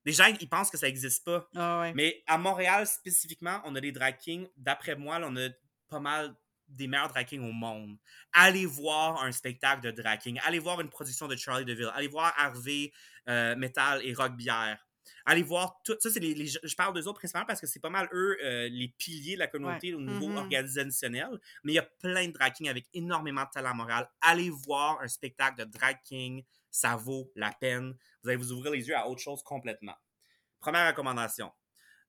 Les gens, ils pensent que ça existe pas. Ah ouais. Mais à Montréal, spécifiquement, on a des drag kings. D'après moi, là, on a pas mal des meilleurs drag kings au monde. Allez voir un spectacle de drag king. Allez voir une production de Charlie DeVille. Allez voir Harvey, euh, Metal et Rock Bière. Allez voir tout. Ça, c'est les, les- je parle d'eux autres principalement parce que c'est pas mal eux euh, les piliers de la communauté au niveau Mhm. organisationnel. Mais il y a plein de drag kings avec énormément de talent à Montréal. Allez voir un spectacle de drag king. Ça vaut la peine. Vous allez vous ouvrir les yeux à autre chose complètement. Première recommandation.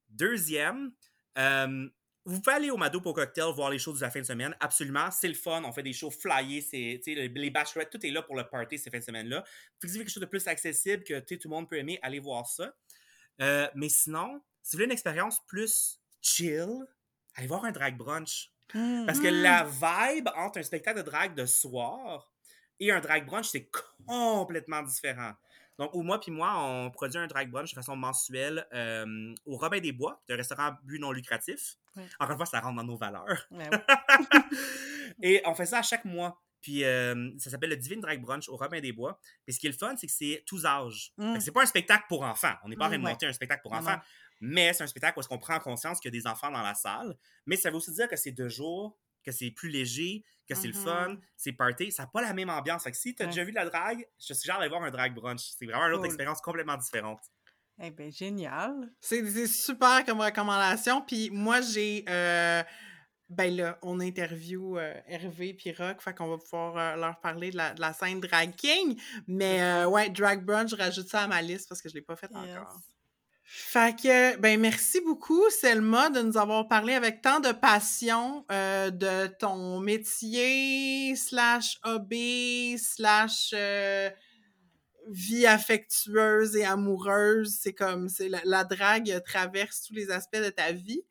Deuxième, euh, vous pouvez aller au Mado pour cocktail voir les shows de la fin de semaine. Absolument, c'est le fun. On fait des shows flyés. C'est, les- bachelorettes, tout est là pour le party ces fins de semaine-là. Si vous avez quelque chose de plus accessible que tout le monde peut aimer, allez voir ça. Euh, mais sinon, si vous voulez une expérience plus chill, allez voir un drag brunch. Parce que Mm. la vibe entre un spectacle de drag de soir et un drag brunch, c'est complètement différent. Donc, au moi puis moi, on produit un drag brunch de façon mensuelle euh, au Robin des Bois, qui est un restaurant à but non lucratif. Ouais. Encore une fois, ça rentre dans nos valeurs. Ouais, [laughs] et on fait ça à chaque mois. Puis euh, ça s'appelle le Divine Drag Brunch au Robin des Bois. Puis ce qui est le fun, c'est que c'est tous âges. Mm. C'est pas un spectacle pour enfants. On n'est pas en train de Mm, monter un spectacle pour enfants. Mais c'est un spectacle où est-ce qu'on prend conscience qu'il y a des enfants dans la salle. Mais ça veut aussi dire que c'est deux jours, que c'est plus léger, que c'est le fun, c'est party. Ça n'a pas la même ambiance. Fait que si tu as Ouais. déjà vu de la drague, je te suggère d'aller voir un drag brunch. C'est vraiment une autre Cool. expérience complètement différente. Eh ben génial. C'est super comme recommandation. Puis moi, j'ai. euh, ben là, on interview euh, Hervé puis Rock, fait qu'on va pouvoir euh, leur parler de la, de la scène Drag King. Mais euh, ouais, Drag Brunch, je rajoute ça à ma liste parce que je l'ai pas fait Yes. encore. Fait que, ben merci beaucoup, Selma, de nous avoir parlé avec tant de passion euh, de ton métier, slash hobby, slash euh, vie affectueuse et amoureuse. C'est comme, c'est la, drague traverse tous les aspects de ta vie.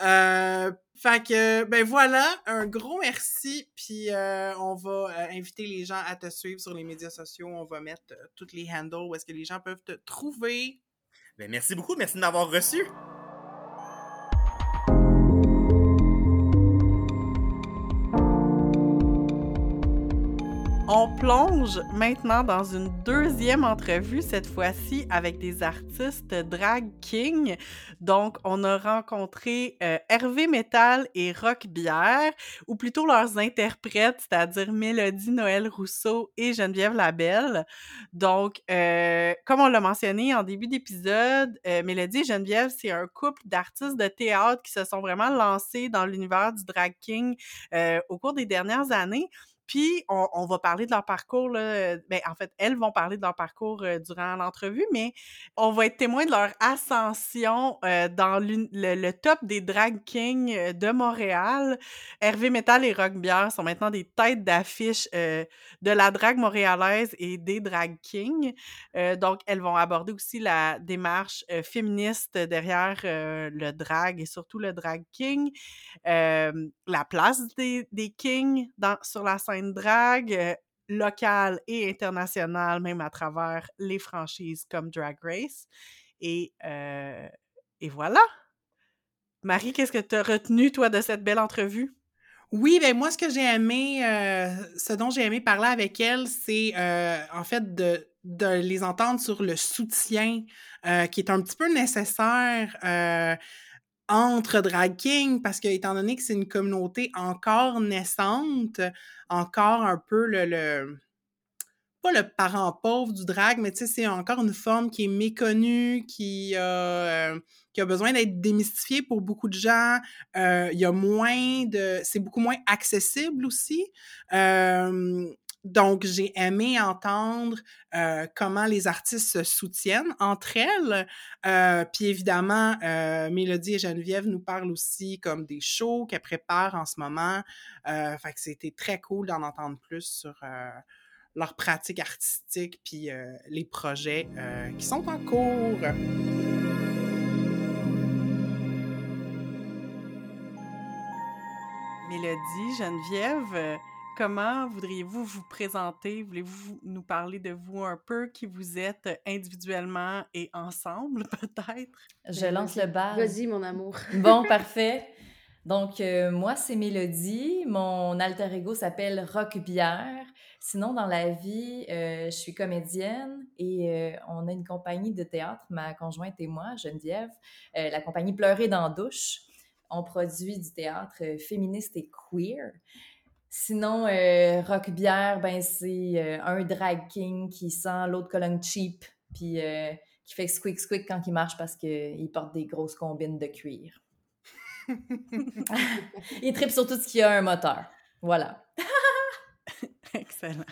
Euh, fait que, ben voilà, un gros merci. Puis euh, on va euh, inviter les gens à te suivre sur les médias sociaux. On va mettre euh, toutes les handles où est-ce que les gens peuvent te trouver. Ben merci beaucoup. Merci de m'avoir reçu. On plonge maintenant dans une deuxième entrevue, cette fois-ci avec des artistes drag king. Donc, on a rencontré euh, Hervé Metal et Rock Bière, ou plutôt leurs interprètes, c'est-à-dire Mélodie Noël Rousseau et Geneviève Labelle. Donc, euh, comme on l'a mentionné en début d'épisode, euh, Mélodie et Geneviève, c'est un couple d'artistes de théâtre qui se sont vraiment lancés dans l'univers du drag king au cours des dernières années. Puis, on, va parler de leur parcours, là, ben, en fait, elles vont parler de leur parcours durant l'entrevue, mais on va être témoin de leur ascension dans le, top des drag kings de Montréal. Hervé Metal et Rock Bière sont maintenant des têtes d'affiche de la drague montréalaise et des drag kings. donc, elles vont aborder aussi la démarche féministe derrière le drag et surtout le drag king, la place des, des kings sur la scène drague euh, locale et internationale, même à travers les franchises comme Drag Race. Et, euh, et voilà. Marie, qu'est-ce que tu as retenu, toi, de cette belle entrevue? Oui, ben moi, ce que j'ai aimé, euh, ce dont j'ai aimé parler avec elle, c'est en fait de, de, les entendre sur le soutien qui est un petit peu nécessaire entre drag king parce que étant donné que c'est une communauté encore naissante, encore un peu le, pas le parent pauvre du drag, mais tu sais, c'est encore une forme qui est méconnue, qui a, euh, qui a besoin d'être démystifiée pour beaucoup de gens. Euh, il y a moins de... C'est beaucoup moins accessible aussi. Euh, donc, j'ai aimé entendre comment les artistes se soutiennent entre elles. Puis évidemment, Mélodie et Geneviève nous parlent aussi comme des shows qu'elles préparent en ce moment. fait c'était très cool d'en entendre plus sur leur pratique artistique puis les projets qui sont en cours. Mélodie, Geneviève, comment voudriez-vous vous présenter? Voulez-vous nous parler de vous un peu, qui vous êtes individuellement et ensemble, [laughs] peut-être? Je lance le bal. Vas-y, mon amour. [laughs] bon, [laughs] parfait. Donc, euh, moi, c'est Mélodie. Mon alter ego s'appelle Rock Bière. Sinon, dans la vie, euh, je suis comédienne et euh, on a une compagnie de théâtre, ma conjointe et moi, Geneviève, la compagnie Pleurer dans douche. On produit du théâtre féministe et queer. Sinon, euh, Rock Bière, ben, c'est euh, un drag king qui sent l'autre colonne cheap, puis euh, qui fait squeak squeak quand il marche parce qu'il porte des grosses combines de cuir. [laughs] il tripe sur tout ce qui a un moteur. Voilà. [laughs] Excellent.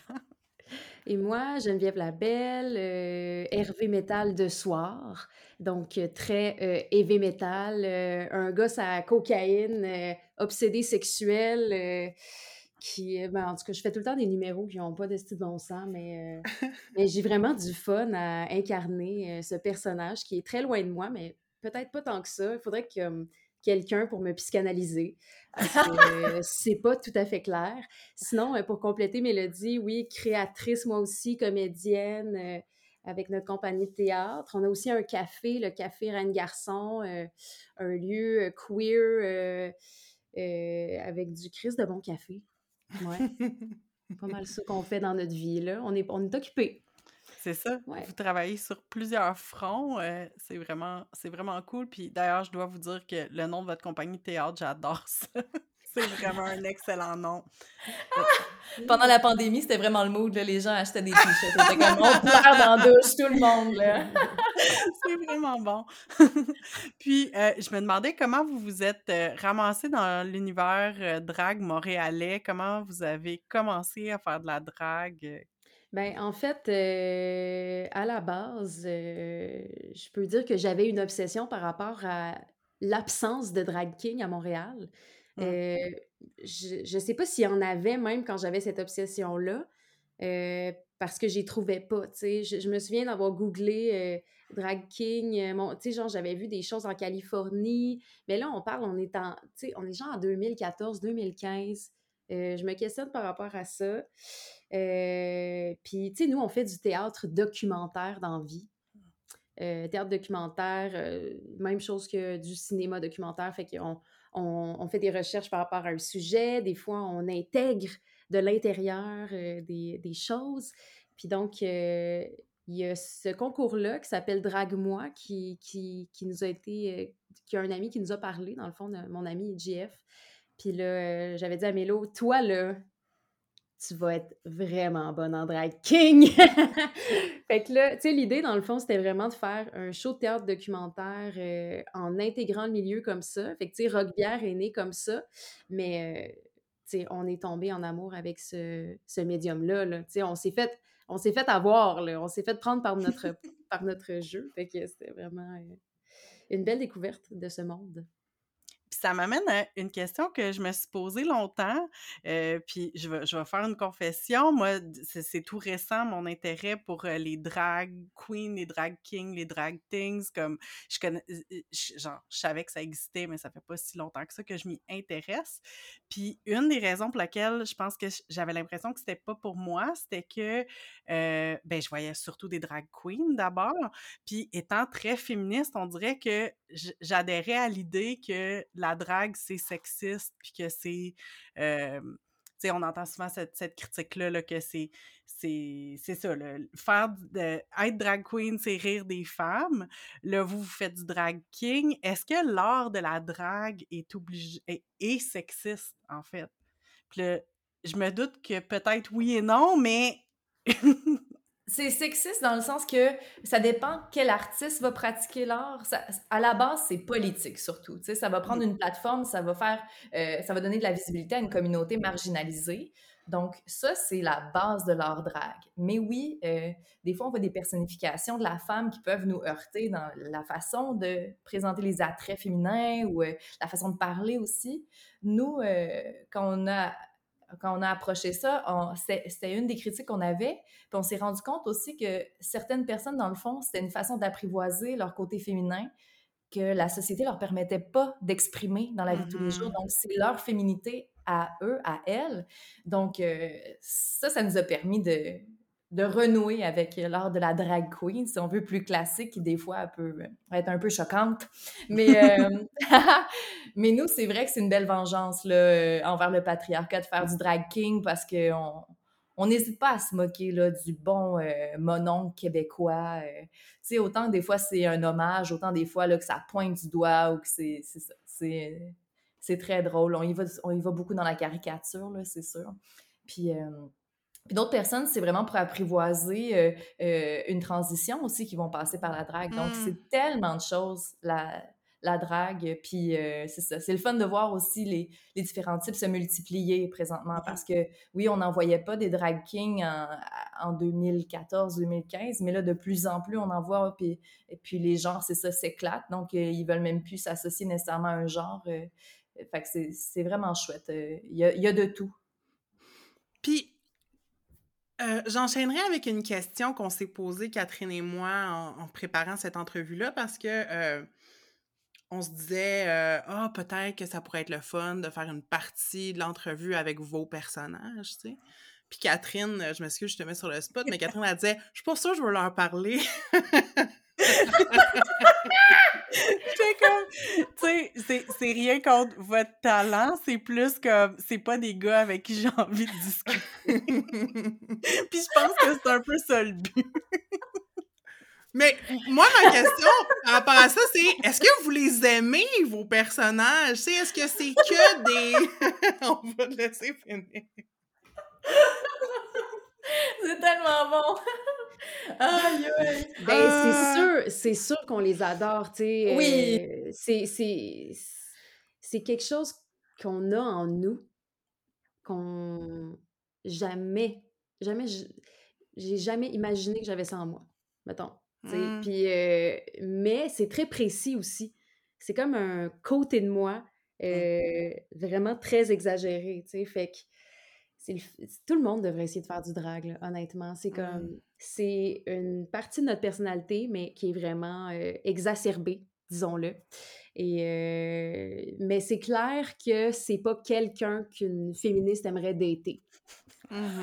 Et moi, Geneviève Labelle, Hervé Metal de soir. Donc, très heavy metal. un gosse à cocaïne, obsédé sexuel qui, ben, en tout cas, je fais tout le temps des numéros qui n'ont pas de style bon sens, mais, euh, mais j'ai vraiment du fun à incarner euh, ce personnage qui est très loin de moi, mais peut-être pas tant que ça. Il faudrait que quelqu'un pour me psychanalyser. Que [laughs] c'est pas tout à fait clair. Sinon, euh, pour compléter Mélodie, oui, créatrice moi aussi, comédienne avec notre compagnie de théâtre. On a aussi un café, le Café Reine Garçon, un lieu queer avec du Christ de bon café. Ouais. pas mal ça qu'on fait dans notre vie, là. On est, on est occupé. C'est ça. Vous travaillez sur plusieurs fronts. Euh, c'est vraiment, c'est vraiment cool. Puis d'ailleurs, je dois vous dire que le nom de votre compagnie théâtre, j'adore ça. [laughs] c'est vraiment un excellent nom. Pendant la pandémie, c'était vraiment le mood. Les gens achetaient des t-shirts. C'était comme on pleure dans la douche, tout le monde. [laughs] c'est vraiment bon. [laughs] Puis, euh, je me demandais comment vous vous êtes euh, ramassé dans l'univers euh, drague montréalais. Comment vous avez commencé à faire de la drague? Ben, en fait, à la base, je peux dire que j'avais une obsession par rapport à l'absence de drag king à Montréal. Mmh. Je ne sais pas s'il y en avait même quand j'avais cette obsession-là. parce que j'y trouvais pas. Je, je me souviens d'avoir googlé euh, drag king, euh, mon- genre, j'avais vu des choses en Californie, mais là, on parle, on est en, on est genre en 2014, 2015. Euh, je me questionne par rapport à ça. Euh, Puis, tu sais, nous, on fait du théâtre documentaire dans vie. Euh, théâtre documentaire, euh, même chose que du cinéma documentaire, fait qu'on on, fait des recherches par rapport à un sujet, des fois on intègre de l'intérieur euh, des, des choses. Puis donc, euh, il y a ce concours-là qui s'appelle Drague-moi, qui, qui, qui nous a été, euh, qui a un ami qui nous a parlé, dans le fond, mon ami JF. Puis là, j'avais dit à Mélo, toi là, tu vas être vraiment bonne en drag king. [laughs] fait que là, tu sais, l'idée, dans le fond, c'était vraiment de faire un show de théâtre documentaire euh, en intégrant le milieu comme ça. Fait que, tu sais, Rockbière est né comme ça, mais, euh, tu sais, on est tombé en amour avec ce, ce médium-là. Là. Tu sais, on s'est fait, on s'est fait avoir, là. On s'est fait prendre par notre, [laughs] par notre jeu. Fait que c'était vraiment euh, une belle découverte de ce monde. Puis ça m'amène à une question que je me suis posée longtemps. euh, puis je vais, je vais faire une confession. Moi, c'est tout récent mon intérêt pour euh, les drag queens, les drag kings, les drag things. Comme je connais, euh, genre, je savais que ça existait, mais ça fait pas si longtemps que ça que je m'y intéresse. Puis une des raisons pour laquelle je pense que j'avais l'impression que c'était pas pour moi, c'était que ben je voyais surtout des drag queens d'abord. Puis étant très féministe, on dirait que j'adhérais à l'idée que la drague, c'est sexiste, puis que c'est... euh, tu sais, on entend souvent cette, critique-là, là, que c'est c'est c'est ça, là, faire de, être drag queen, c'est rire des femmes. Là, vous, vous faites du drag king. Est-ce que l'art de la drague est obligé est, sexiste, en fait? Je me doute que peut-être oui et non, mais... [laughs] C'est sexiste dans le sens que ça dépend quel artiste va pratiquer l'art. À la base, c'est politique surtout. Tu sais, ça va prendre une plateforme, ça va faire, euh, ça va donner de la visibilité à une communauté marginalisée. Donc ça, c'est la base de l'art drag. Mais oui, euh, des fois, on voit des personnifications de la femme qui peuvent nous heurter dans la façon de présenter les attraits féminins ou euh, la façon de parler aussi. Nous, quand on a quand on a approché ça, c'était une des critiques qu'on avait. Puis on s'est rendu compte aussi que certaines personnes, dans le fond, c'était une façon d'apprivoiser leur côté féminin que la société leur permettait pas d'exprimer dans la vie de tous les jours. Mhm. Donc, c'est leur féminité à eux, à elles. Donc, euh, ça, ça nous a permis de, de renouer avec l'art de la drag queen, si on veut, plus classique, qui des fois peut être un peu choquante. Mais, euh, [laughs] mais nous, c'est vrai que c'est une belle vengeance là, euh, envers le patriarcat de faire du drag king parce qu'on on n'hésite pas à se moquer là, du bon euh, mononcle québécois. euh. tu sais, autant des fois c'est un hommage, autant des fois là, que ça pointe du doigt ou que c'est c'est. C'est très drôle. On y, va, on y va beaucoup dans la caricature, là, c'est sûr. Puis, euh, puis d'autres personnes, c'est vraiment pour apprivoiser euh, euh, une transition aussi qui vont passer par la drague. Donc, Mm. c'est tellement de choses, la, la drague. Puis, euh, c'est ça. C'est le fun de voir aussi les, les différents types se multiplier présentement parce que, oui, on n'en voyait pas des drag kings en, en 2014-2015, mais là, de plus en plus, on en voit. Puis, et puis les genres, c'est ça, s'éclatent. Donc, ils veulent même plus s'associer nécessairement à un genre. fait que c'est- vraiment chouette. Il y, a, il y a de tout. Puis, euh, j'enchaînerai avec une question qu'on s'est posée, Catherine et moi, en, préparant cette entrevue-là, parce que euh, on se disait, euh, ah, peut-être que ça pourrait être le fun de faire une partie de l'entrevue avec vos personnages, tu sais. Puis Catherine, je m'excuse, je te mets sur le spot, mais Catherine, elle disait, je suis pas sûre que je veux leur parler. [laughs] J'étais comme, c'est- c'est rien contre votre talent, c'est plus comme, c'est pas des gars avec qui j'ai envie de discuter. [laughs] Puis je pense que c'est un peu ça le but. Mais moi, ma question par rapport à ça, c'est est-ce que vous les aimez, vos personnages? Sais, Est-ce que c'est que des. [laughs] On va le laisser finir. [laughs] C'est tellement bon! [laughs] Aïe, aïe! Ben, Ah! c'est sûr, c'est sûr qu'on les adore, tu sais. Oui. euh, c'est, quelque chose qu'on a en nous, qu'on jamais, jamais, j'ai jamais imaginé que j'avais ça en moi, mettons. Mm. Puis, euh, mais c'est très précis aussi. C'est comme un côté de moi, euh, vraiment très exagéré, tu sais. Fait que le- tout le monde devrait essayer de faire du drag, là, honnêtement. C'est comme, Mm. c'est une partie de notre personnalité, mais qui est vraiment euh, exacerbée, disons-le. Et, euh, mais c'est clair que c'est pas quelqu'un qu'une féministe aimerait dater. Mhm.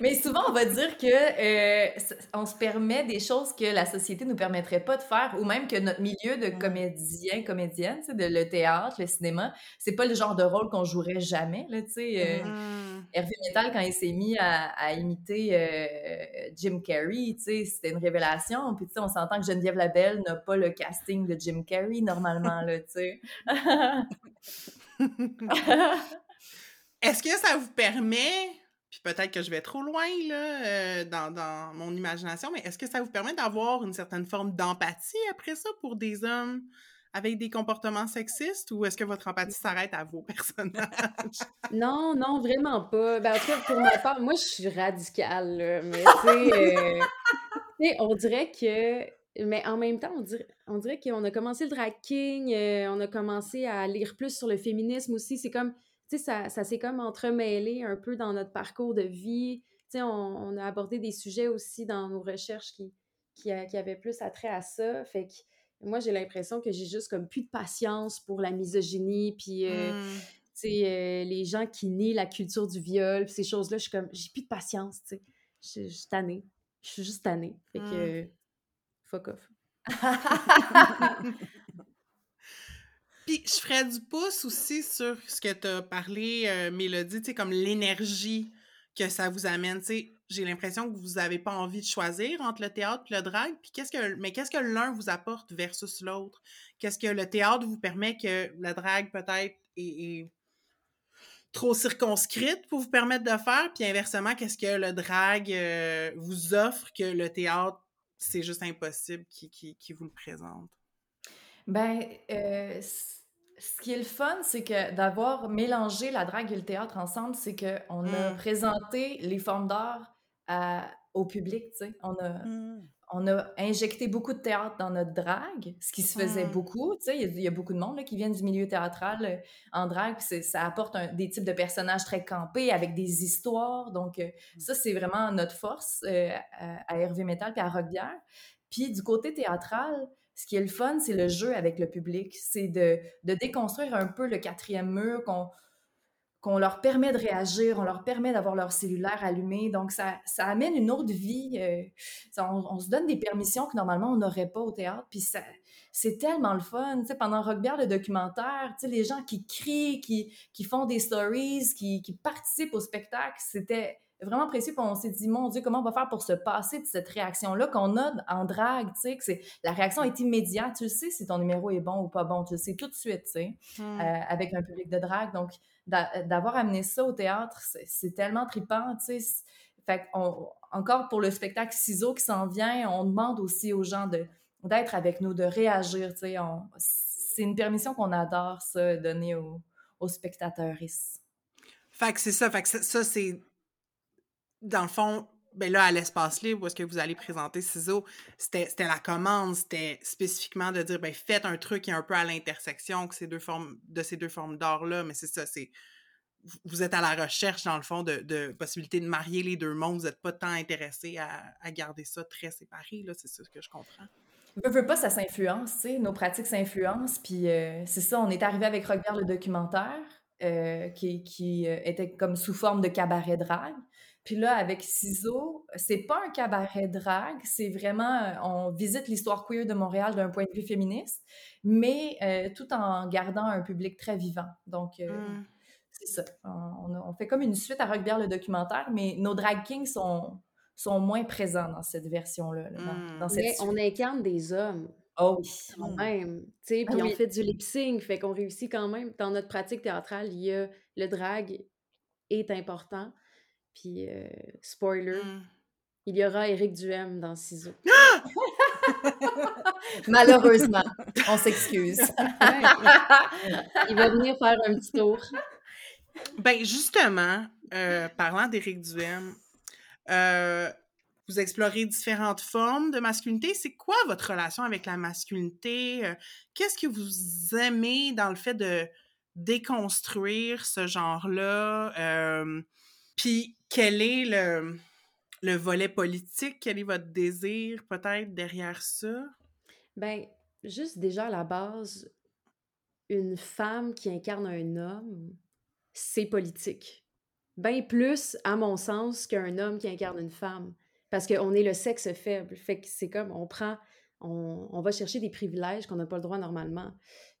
Mais souvent, on va dire que euh, on se permet des choses que la société nous permettrait pas de faire, ou même que notre milieu de Mm. comédien, comédienne, de le théâtre, le cinéma, c'est pas le genre de rôle qu'on jouerait jamais, là, euh, Mhm. Hervé Metal, quand il s'est mis à, à imiter euh, Jim Carrey, c'était une révélation. Puis, on s'entend que Geneviève Labelle n'a pas le casting de Jim Carrey, normalement, là. [laughs] [laughs] Est-ce que ça vous permet, puis peut-être que je vais trop loin là, euh, dans, dans mon imagination, mais est-ce que ça vous permet d'avoir une certaine forme d'empathie après ça pour des hommes avec des comportements sexistes ou est-ce que votre empathie s'arrête à vos [laughs] personnages? Non, non, vraiment pas. Ben, en tout cas, pour ma part, moi, je suis radicale, là, mais tu sais, euh, [laughs] on dirait que... Mais en même temps, on dirait, on dirait qu'on a commencé le drag king, euh, on a commencé à lire plus sur le féminisme aussi. C'est comme, sais, ça, ça s'est comme entremêlé un peu dans notre parcours de vie. Tu sais, on, on a abordé des sujets aussi dans nos recherches qui, qui, a- qui avaient plus attrait à ça. Fait que moi, j'ai l'impression que j'ai juste comme plus de patience pour la misogynie, puis... euh, tu sais, euh, les gens qui nient la culture du viol, puis ces choses-là, je suis comme, j'ai plus de patience, tu sais. Je suis tannée. Je suis juste tannée. Fait que, Mm. euh, fuck off. [laughs] [laughs] Puis je ferais du pouce aussi sur ce que tu as parlé, euh, Mélodie, tu sais, comme l'énergie que ça vous amène. Tu sais, j'ai l'impression que vous n'avez pas envie de choisir entre le théâtre et le drag. Puis qu'est-ce que, mais qu'est-ce que l'un vous apporte versus l'autre? Qu'est-ce que le théâtre vous permet que le drag peut-être est, trop circonscrite pour vous permettre de faire? Puis inversement, qu'est-ce que le drag euh, vous offre que le théâtre, c'est juste impossible qui, qui vous le présente? Ben, euh, ce qui est le fun, c'est que d'avoir mélangé la drague et le théâtre ensemble, c'est qu'on a Mm. présenté les formes d'art au public, tu sais. On a, Mm. on a injecté beaucoup de théâtre dans notre drague, ce qui se faisait Mm. beaucoup, tu sais. Il y a- il y, a beaucoup de monde là, qui viennent du milieu théâtral euh, en drague, puis ça apporte un- des types de personnages très campés avec des histoires. Donc, euh, ça, c'est vraiment notre force à, à Hervé Metal puis à Rock Bière. Puis du côté théâtral, ce qui est le fun, c'est le jeu avec le public. C'est de, de déconstruire un peu le quatrième mur, qu'on leur permet de réagir, on leur permet d'avoir leur cellulaire allumé. Donc, ça, ça amène une autre vie. euh, on, se donne des permissions que normalement on n'aurait pas au théâtre. Puis c'est tellement le fun. Pendant Rock Bear, le documentaire, les gens qui crient, qui, qui font des stories, qui, qui participent au spectacle, c'était vraiment précieux. Puis on s'est dit, mon Dieu, comment on va faire pour se passer de cette réaction-là qu'on a en drague, tu sais, que c'est, la réaction est immédiate. Tu le sais si ton numéro est bon ou pas bon. Tu le sais tout de suite, tu sais, Hmm. euh, avec un public de drague. Donc, d'a- d'avoir amené ça au théâtre, c'est, c'est tellement trippant, tu sais. Fait qu'on- encore pour le spectacle Ciseaux qui s'en vient, on demande aussi aux gens de, d'être avec nous, de réagir, tu sais. On- C'est une permission qu'on adore, ça, donner aux, aux spectateurs. Fait que c'est ça. Fait que ça, ça, c'est. Dans le fond, ben là, à l'espace libre, où est-ce que vous allez présenter Ciseaux, c'était la commande, c'était spécifiquement de dire, ben faites un truc qui est un peu à l'intersection ces deux formes, de ces deux formes d'art-là, mais c'est ça, c'est. vous- êtes à la recherche, dans le fond, de, de possibilités de marier les deux mondes. Vous n'êtes pas tant intéressé à, garder ça très séparé, là, c'est ça que je comprends. Veux, veux pas, ça s'influence, tu nos pratiques s'influencent, puis euh, c'est ça, on est arrivé avec Rockbear le documentaire, euh, qui, qui euh, était comme sous forme de cabaret drague, puis là, avec Ciseaux, c'est pas un cabaret drague, c'est vraiment, euh, on visite l'histoire queer de Montréal d'un point de vue féministe, mais euh, tout en gardant un public très vivant, donc... euh, Hmm. c'est ça. On, fait comme une suite à Rockbear le documentaire, mais nos drag kings sont, sont moins présents dans cette version-là. là, dans, Mm. dans cette Mais suite. on incarne des hommes, Oh oui. quand Mm. même. Tu sais, Ah puis on oui. fait du lip-sync, fait qu'on réussit quand même. Dans notre pratique théâtrale, il y a le drag est important. Puis, euh, spoiler, Hmm. il y aura Éric Duhem dans Ciseaux. [gasps] Malheureusement, on s'excuse. [laughs] Il va venir faire un petit tour. Ben justement, euh, parlant d'Éric Duhem, euh, vous explorez différentes formes de masculinité. C'est quoi votre relation avec la masculinité? Qu'est-ce que vous aimez dans le fait de, déconstruire ce genre-là? Euh, puis quel est le, le volet politique? Quel est votre désir peut-être derrière ça? Ben, juste déjà à la base, une femme qui incarne un homme, c'est politique. Bien plus, à mon sens, qu'un homme qui incarne une femme. Parce qu'on est le sexe faible. Fait que c'est comme, on prend, on, on va chercher des privilèges qu'on n'a pas le droit normalement.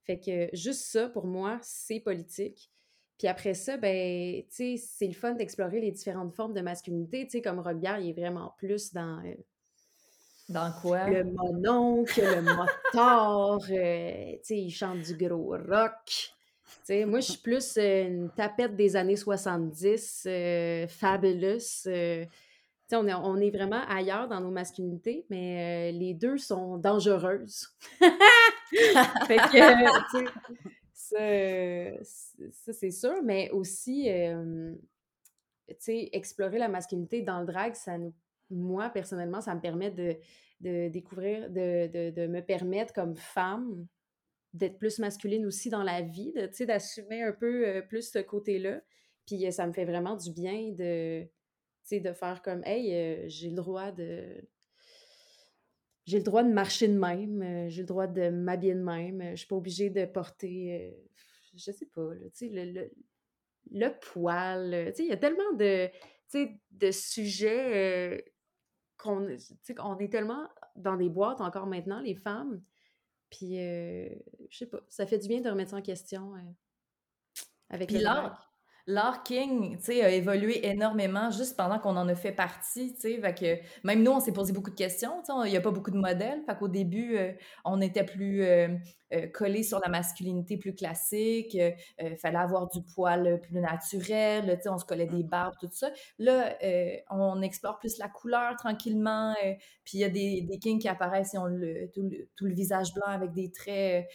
Fait que juste ça, pour moi, c'est politique. Puis après ça, ben, tu sais, c'est le fun d'explorer les différentes formes de masculinité. Tu sais, comme Robillard, il est vraiment plus dans... Euh, dans quoi? Le mononcle, le motard, euh, tu sais, il chante du gros rock. Tu sais, moi, je suis plus euh, une tapette des années 70, fabulous. On est, on est, vraiment ailleurs dans nos masculinités, mais les deux sont dangereuses. [laughs] fait que, ça, c'est sûr, mais aussi, tu sais, explorer la masculinité dans le drag, ça nous, moi, personnellement, ça me permet de, de découvrir, de, de, de, me permettre comme femme d'être plus masculine aussi dans la vie, tu sais, d'assumer un peu plus ce côté-là. Puis ça me fait vraiment du bien de, de faire comme, hey, j'ai le droit de j'ai le droit de marcher de même, euh, j'ai le droit de m'habiller de même, euh, je suis pas obligée de porter, euh, je sais pas, tu sais, le, le, poil, il y a tellement de, de sujets qu'on on est tellement dans des boîtes encore maintenant, les femmes, puis je sais pas, ça fait du bien de remettre ça en question avec puis l'art King, tu sais, a évolué énormément juste pendant qu'on en a fait partie, tu sais, que même nous, on s'est posé beaucoup de questions, tu sais, il n'y a pas beaucoup de modèles, fait qu'au début, euh, on était plus, euh, euh, collé sur la masculinité plus classique, il euh, fallait avoir du poil plus naturel, on se collait des barbes, tout ça. Là, on explore plus la couleur tranquillement, puis il y a des, des kings qui apparaissent, ils ont le, tout, le, visage blanc avec des traits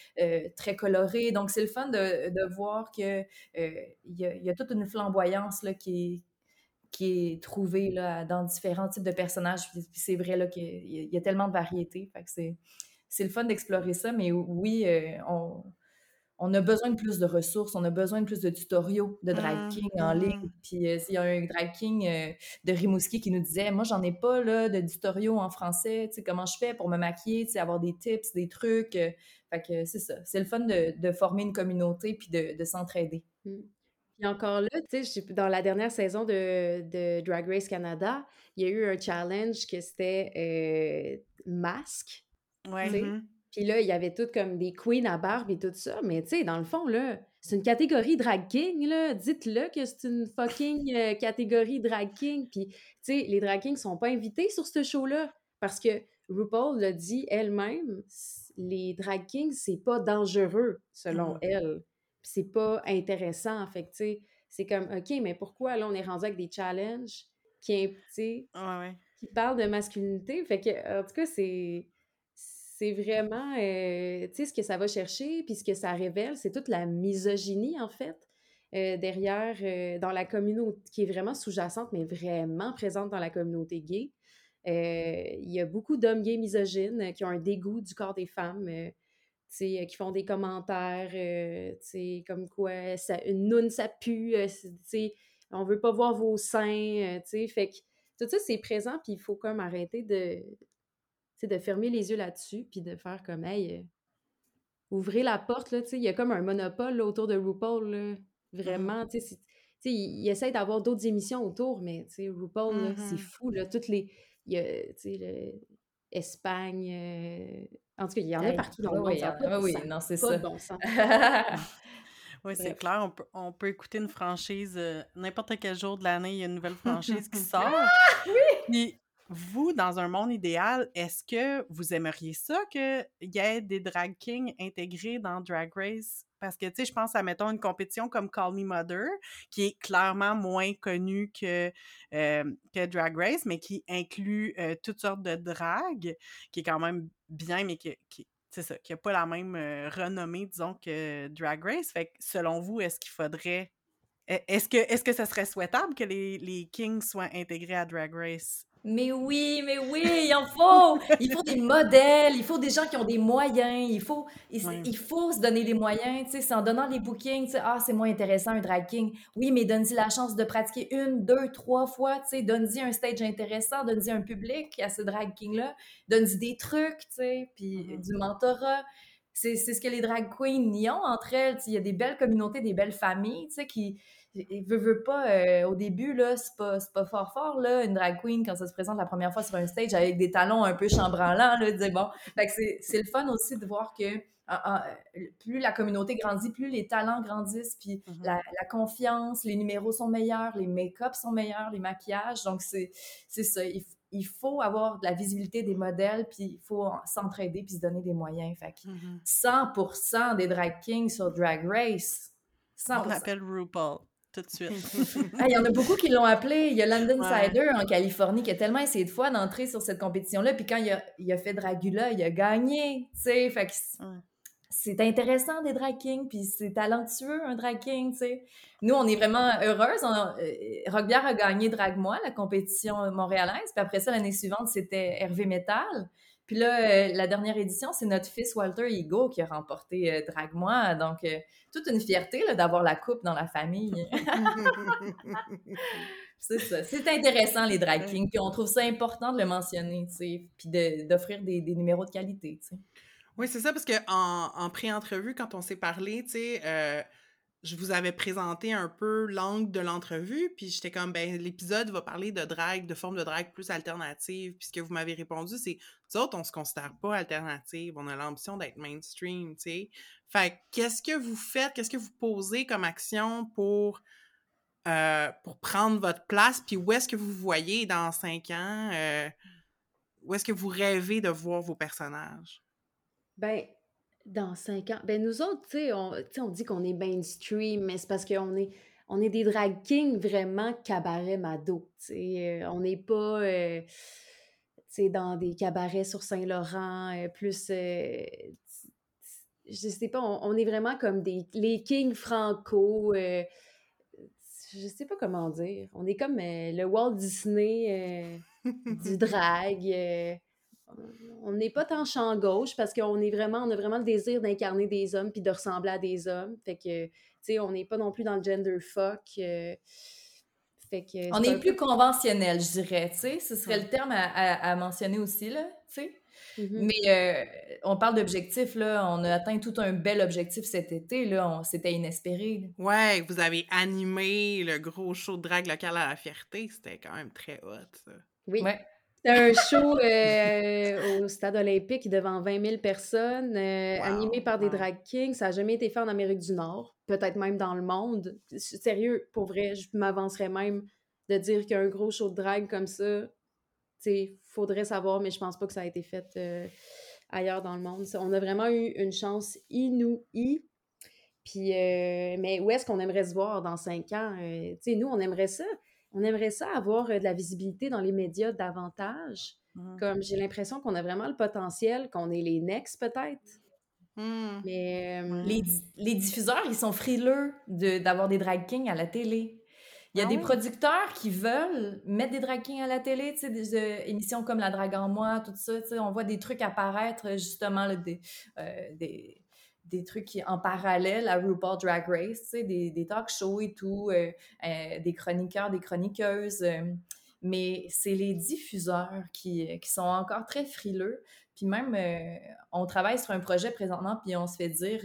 très colorés. Donc, c'est le fun de, de voir qu'il y, a, y a toute une flamboyance là, qui est qui est trouvée là, dans différents types de personnages. Puis, c'est vrai qu'il y, a tellement de variétés. C'est, le fun d'explorer ça, mais oui, euh, on, on, a besoin de plus de ressources, on a besoin de plus de tutoriaux de drag mmh, king en ligne. Mmh. Puis euh, s'il y a un drag king euh, de Rimouski qui nous disait Moi, j'en ai pas là, de tutoriaux en français, comment je fais pour me maquiller, avoir des tips, des trucs. fait que c'est ça. C'est le fun de, de, former une communauté puis de, de s'entraider. Mmh. Puis encore là, tu sais, dans la dernière saison de, de, Drag Race Canada, il y a eu un challenge que c'était masque. Ouais. Mmh Puis là, il y avait tout comme des queens à barbe et tout ça. Mais tu sais, dans le fond, là, c'est une catégorie drag king, là. Dites-le que c'est une fucking euh, catégorie drag king. Puis, tu sais, les drag kings sont pas invités sur ce show-là. Parce que RuPaul l'a dit elle-même, les drag kings, c'est pas dangereux, selon mmh elle. C'est pas intéressant. Fait que, tu sais, c'est comme, OK, mais pourquoi là, on est rendu avec des challenges qui, ouais, ouais. qui parlent de masculinité? Fait que, en tout cas, c'est c'est vraiment, euh, tu sais, ce que ça va chercher, puis ce que ça révèle, c'est toute la misogynie, en fait, euh, derrière, euh, dans la communauté, qui est vraiment sous-jacente, mais vraiment présente dans la communauté gay. Il y a beaucoup d'hommes gays misogynes qui ont un dégoût du corps des femmes, tu sais, qui font des commentaires, tu sais, comme quoi ça, une noune, ça pue, tu sais, on veut pas voir vos seins, tu sais, fait que tout ça, c'est présent, puis il faut comme arrêter de de fermer les yeux là-dessus, puis de faire comme, hey, euh, ouvrez la porte, là, il y a comme un monopole autour de RuPaul, là, mmh vraiment, tu sais, il, il essaie d'avoir d'autres émissions autour, mais, tu sais, RuPaul, c'est mmh fou, là, toutes les, il y a, Espagne, euh, en tout cas, il y en a partout dans le monde, oui, non, c'est ça. bon. [laughs] Oui, c'est clair. On peut, on peut, écouter une franchise euh, n'importe quel jour de l'année, il y a une nouvelle franchise qui [laughs] sort. Ah, oui! vous, dans un monde idéal, est-ce que vous aimeriez ça qu'il y ait des drag kings intégrés dans Drag Race? Parce que, tu sais, je pense à, mettons, une compétition comme Call Me Mother, qui est clairement moins connue que, que Drag Race, mais qui inclut toutes sortes de drag, qui est quand même bien, mais qui, c'est ça, qui n'a pas la même renommée, disons, que Drag Race. Fait que, selon vous, est-ce qu'il faudrait... Est-ce que, est-ce que ça serait souhaitable que les, les Kings soient intégrés à Drag Race? Mais oui, mais oui, il en faut. Il faut des modèles, il faut des gens qui ont des moyens, il faut, il, faut se donner les moyens, tu sais, c'est en donnant les bookings, tu sais, ah, c'est moins intéressant un drag king. Oui, mais donne-y la chance de pratiquer une, deux, trois fois, tu sais, donne-y un stage intéressant, donne-y un public à ce drag king-là, donne-y des trucs, tu sais, puis Mhm. du mentorat. C'est c'est ce que les drag queens y ont entre elles, tu sais, il y a des belles communautés, des belles familles, tu sais, qui il veut, veut pas, euh, au début, là, c'est pas, pas fort fort, là, une drag queen, quand ça se présente la première fois sur un stage avec des talons un peu chambranlants, là, dire, bon, fait que c'est, le fun aussi de voir que ah, plus la communauté grandit, plus les talents grandissent, puis Mhm. la, la confiance, les numéros sont meilleurs, les make-up sont meilleurs, les maquillages, donc c'est, ça, il, faut avoir de la visibilité des modèles, puis il faut en- s'entraider, puis se donner des moyens, fait que Mhm. 100% des drag kings sur Drag Race, 100%. On appelle RuPaul tout de suite. [laughs] Ah, il y en a beaucoup qui l'ont appelé. Il y a London Ouais. Cider en Californie qui a tellement essayé de fois d'entrer sur cette compétition-là. Puis quand il a, il a fait Dragula, il a gagné. Tu sais, c'est intéressant des drag kings, puis c'est talentueux un drag king. Nous, on est vraiment heureuses. On a- euh, Rockbière a gagné Drag-moi, la compétition montréalaise. Puis après ça, l'année suivante, c'était Hervé Metal. Puis là, euh, la dernière édition, c'est notre fils Walter Ego qui a remporté euh, Drag-moi. Donc, euh, toute une fierté d'avoir la coupe dans la famille. [laughs] [laughs] C'est ça. C'est intéressant, les drag kings. Puis on trouve ça important de le mentionner, tu sais. Puis de- d'offrir des, des numéros de qualité, tu sais. Oui, c'est ça, parce qu'en en, en pré-entrevue, quand on s'est parlé, tu sais, je vous avais présenté un peu l'angle de l'entrevue, puis j'étais comme, ben, l'épisode va parler de drague, de forme de drague plus alternative, puis ce que vous m'avez répondu, c'est, nous autres, on se considère pas alternative, on a l'ambition d'être mainstream, tu sais. Fait que, qu'est-ce que vous faites, qu'est-ce que vous posez comme action pour, euh, pour prendre votre place, puis où est-ce que vous vous voyez dans cinq ans, euh, où est-ce que vous rêvez de voir vos personnages? Ben, dans cinq ans. Ben, nous autres, tu sais, on, on dit qu'on est mainstream, mais c'est parce qu'on est, on est des drag kings vraiment cabaret mado. Sais, euh, on n'est pas, euh, dans des cabarets sur Saint-Laurent, euh, plus. euh, je sais pas, on, on est vraiment comme des, les kings franco. je sais pas comment dire. On est comme le Walt Disney du [laughs] drag. On n'est pas tant champ gauche parce qu'on est vraiment, on a vraiment le désir d'incarner des hommes puis de ressembler à des hommes. Fait que, tu sais, on n'est pas non plus dans le gender fuck. euh, fait que On c'est est plus conventionnel, je dirais, tu sais. Ce serait Ouais. le terme à, à- à mentionner aussi, là, tu sais. peu- Mhm. Mais euh, on parle d'objectifs, là. On a atteint tout un bel objectif cet été, là. On- C'était inespéré. là. Ouais, vous avez animé le gros show de drague local à la fierté. C'était quand même très hot, ça. Oui. Ouais. C'était un show euh, au stade olympique devant 20 000 personnes, euh, Wow, animé par des drag kings. Ça n'a jamais été fait en Amérique du Nord, peut-être même dans le monde. Sérieux, pour vrai, je m'avancerais même de dire qu'un gros show de drague comme ça, tu sais, faudrait savoir, mais je pense pas que ça a été fait euh, ailleurs dans le monde. On a vraiment eu une chance inouïe. Puis, mais où est-ce qu'on aimerait se voir dans cinq ans? Tu sais, nous, on aimerait ça. On aimerait ça avoir euh, de la visibilité dans les médias davantage. Mhm. Comme j'ai l'impression qu'on a vraiment le potentiel, qu'on est les next peut-être. Hmm. Mais euh, Les, les diffuseurs, ils sont frileux de- d'avoir des drag kings à la télé. Il y a Ah des producteurs qui veulent mettre des drag kings à la télé, tu sais, des euh, émissions comme La Drague en moi, tout ça, tu sais, on voit des trucs apparaître, justement, là, des, euh, des, des trucs qui, en parallèle à RuPaul Drag Race, des, talk shows et tout, euh, euh, des chroniqueurs, des chroniqueuses. euh, mais c'est les diffuseurs qui, sont encore très frileux. Puis même, on travaille sur un projet présentement, puis on se fait dire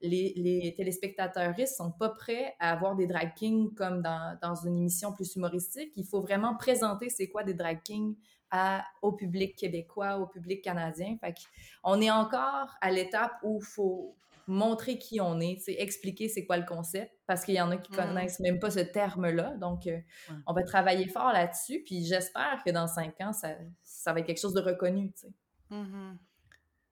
les, les téléspectateurs sont pas prêts à avoir des drag kings comme dans, dans une émission plus humoristique. Il faut vraiment présenter c'est quoi des drag kings à, au public québécois, au public canadien. Fait on est encore à l'étape où il faut montrer qui on est, expliquer c'est quoi le concept, parce qu'il y en a qui Mhm. connaissent même pas ce terme-là. Donc, euh, on va travailler fort là-dessus, puis j'espère que dans cinq ans, ça, ça va être quelque chose de reconnu. Mhm.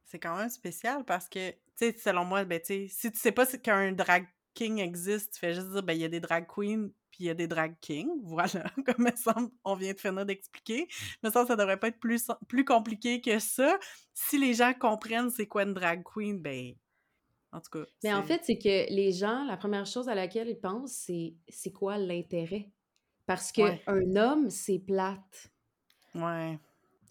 C'est quand même spécial parce que, selon moi, ben, si tu sais pas c'est qu'un drag king existe, tu fais juste dire, ben, il y a des drag queens puis il y a des drag kings. Voilà, [laughs] comme semble, on vient de finir d'expliquer. Mais ça, ça devrait pas être plus, plus compliqué que ça. Si les gens comprennent c'est quoi une drag queen, ben, en tout cas. Mais en fait, c'est que les gens, la première chose à laquelle ils pensent, c'est c'est quoi l'intérêt? Parce qu'un Ouais. homme, c'est plate. Ouais.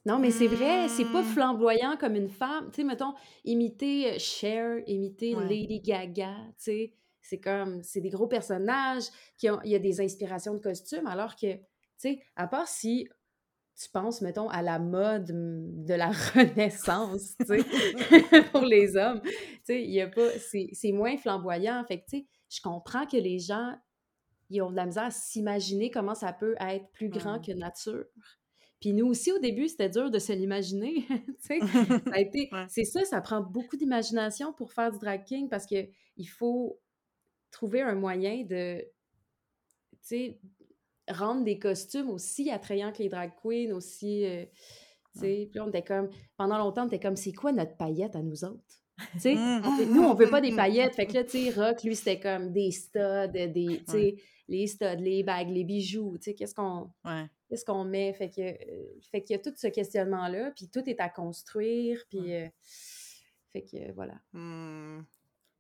Non, mais c'est vrai, c'est pas Hmm. flamboyant comme une femme. Tu sais, mettons, imiter euh, Cher, imiter Ouais. Lady Gaga, tu sais, c'est comme, c'est des gros personnages, qui ont, il y a des inspirations de costumes, alors que, tu sais, à part si tu penses, mettons, à la mode mm, de la [laughs] Renaissance, tu sais, [laughs] pour les hommes, tu sais, il y a pas, c'est c'est moins flamboyant. Fait que, tu sais, je comprends que les gens, ils ont de la misère à s'imaginer comment ça peut être plus grand Mm. que nature. Puis nous aussi, au début, c'était dur de se l'imaginer. [laughs] été... Ouais. C'est ça, ça prend beaucoup d'imagination pour faire du drag king parce que il faut trouver un moyen de, tu sais, rendre des costumes aussi attrayants que les drag queens, aussi, euh, tu sais. Puis on était comme, pendant longtemps, on était comme, c'est quoi notre paillette à nous autres? [laughs] Mm. nous, on veut pas des [laughs] paillettes. Fait que là, tu sais, Rock, lui, c'était comme des studs, des, les studs, les bagues, les bijoux, tu sais, qu'est-ce qu'on Ouais. qu'est-ce qu'on met? Fait que, euh, fait qu'il y a tout ce questionnement-là, puis tout est à construire, puis... euh, fait que, voilà. Hmm.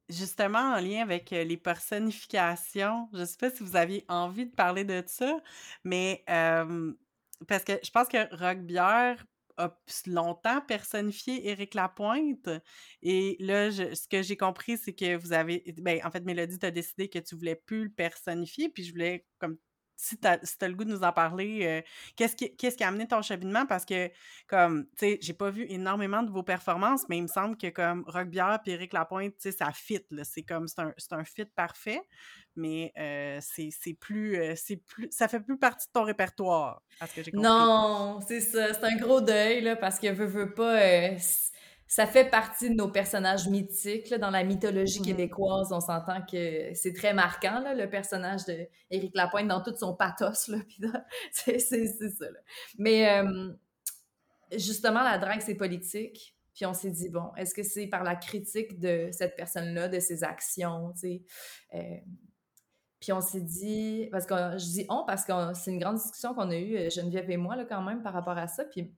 Justement, en lien avec les personnifications, je sais pas si vous aviez envie de parler de ça, mais parce que je pense que Rock Bière a longtemps personnifié Éric Lapointe. Et là, je- ce que j'ai compris, c'est que vous avez. Ben, en fait, Mélodie, tu as décidé que tu voulais plus le personnifier, puis je voulais comme. Si tu as, le goût de nous en parler, euh, qu'est-ce qui, qui a amené ton cheminement? Parce que, comme, tu sais, j'ai pas vu énormément de vos performances, mais il me semble que, comme, Rock Bière puis Éric Lapointe, tu sais, ça fit. C'est comme, c'est un, un fit parfait, mais euh, c'est plus, euh, c'est plus, ça fait plus partie de ton répertoire, que j'ai. Non, c'est ça. C'est un gros deuil, là, parce que veux, veux pas. Ça fait partie de nos personnages mythiques. là, dans la mythologie Mhm. québécoise, on s'entend que c'est très marquant, là, le personnage de Éric Lapointe dans tout son pathos. [laughs] C'est ça. là. Mais euh, justement, la drague, c'est politique. Puis on s'est dit, bon, est-ce que c'est par la critique de cette personne-là, de ses actions, tu sais? euh, puis on s'est dit, parce que je dis on, parce que c'est une grande discussion qu'on a eue, euh, Geneviève et moi, là, quand même, par rapport à ça. Puis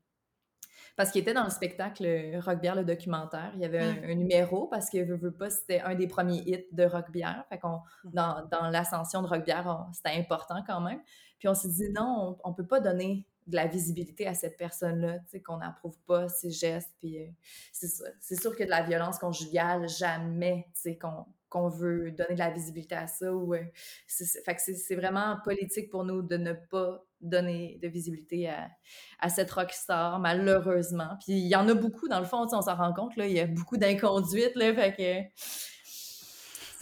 parce qu'il était dans le spectacle euh, Rock Bière, le documentaire. Il y avait un, un numéro, parce que veux, veux pas, c'était un des premiers hits de Rock Bière. Fait qu'on, dans, dans l'ascension de Rock Bière, on- c'était important quand même. Puis on s'est dit, non, on, on peut pas donner de la visibilité à cette personne-là, tu sais, qu'on n'approuve pas ses gestes. Puis euh, c'est sûr que de la violence conjugale, jamais, tu sais, qu'on qu'on veut donner de la visibilité à ça. Ou, euh, c'est, c'est- fait que c'est, c'est vraiment politique pour nous de ne pas donner de visibilité à, à cette rockstar, malheureusement. Puis il y en a beaucoup, dans le fond, on s'en rend compte, là, il y a beaucoup d'inconduites, là, fait que...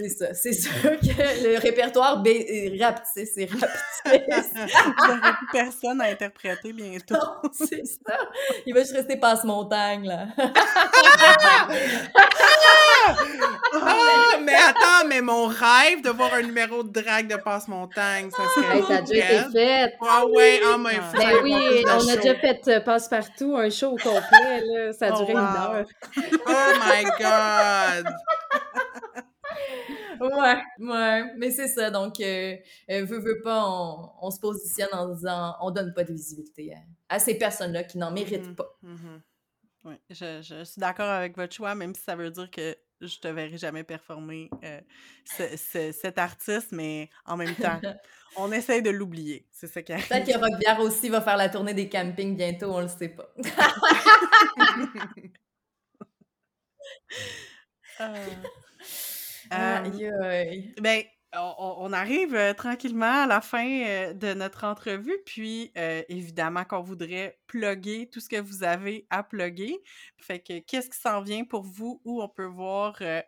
C'est ça. C'est sûr [laughs] que le répertoire est rapetissé, c'est rapetissé. Vous [laughs] n'aurez plus personne à interpréter bientôt. C'est ça. Il va juste rester passe-montagne, là. [laughs] Ah, mais attends, mais mon rêve de voir un numéro de drague de passe-montagne, ça serait Hey, ça a déjà été fait. Ah ouais, ah mais Ah. Ben oui, on a déjà fait euh, Passe-Partout, un show au complet, là. Ça a Oh, duré wow. une heure. Oh my god! Ouais, ouais. Mais c'est ça. Donc, euh, euh, veut, veut pas, on, on se positionne en disant on donne pas de visibilité à, à ces personnes-là qui n'en méritent Mhm. pas. Mhm. Oui, je, je suis d'accord avec votre choix, même si ça veut dire que je te verrai jamais performer euh, ce- ce- cet artiste, mais en même temps, [laughs] on essaye de l'oublier. C'est ça qui Peut-être que Rock Bière aussi va faire la tournée des campings bientôt, on le sait pas. [laughs] [laughs] Euh, Aïe, aïe. Ben, on, arrive euh, tranquillement à la fin euh, de notre entrevue, puis euh, évidemment qu'on voudrait plugger tout ce que vous avez à plugger. Fait que qu'est-ce qui s'en vient pour vous, où on peut voir euh,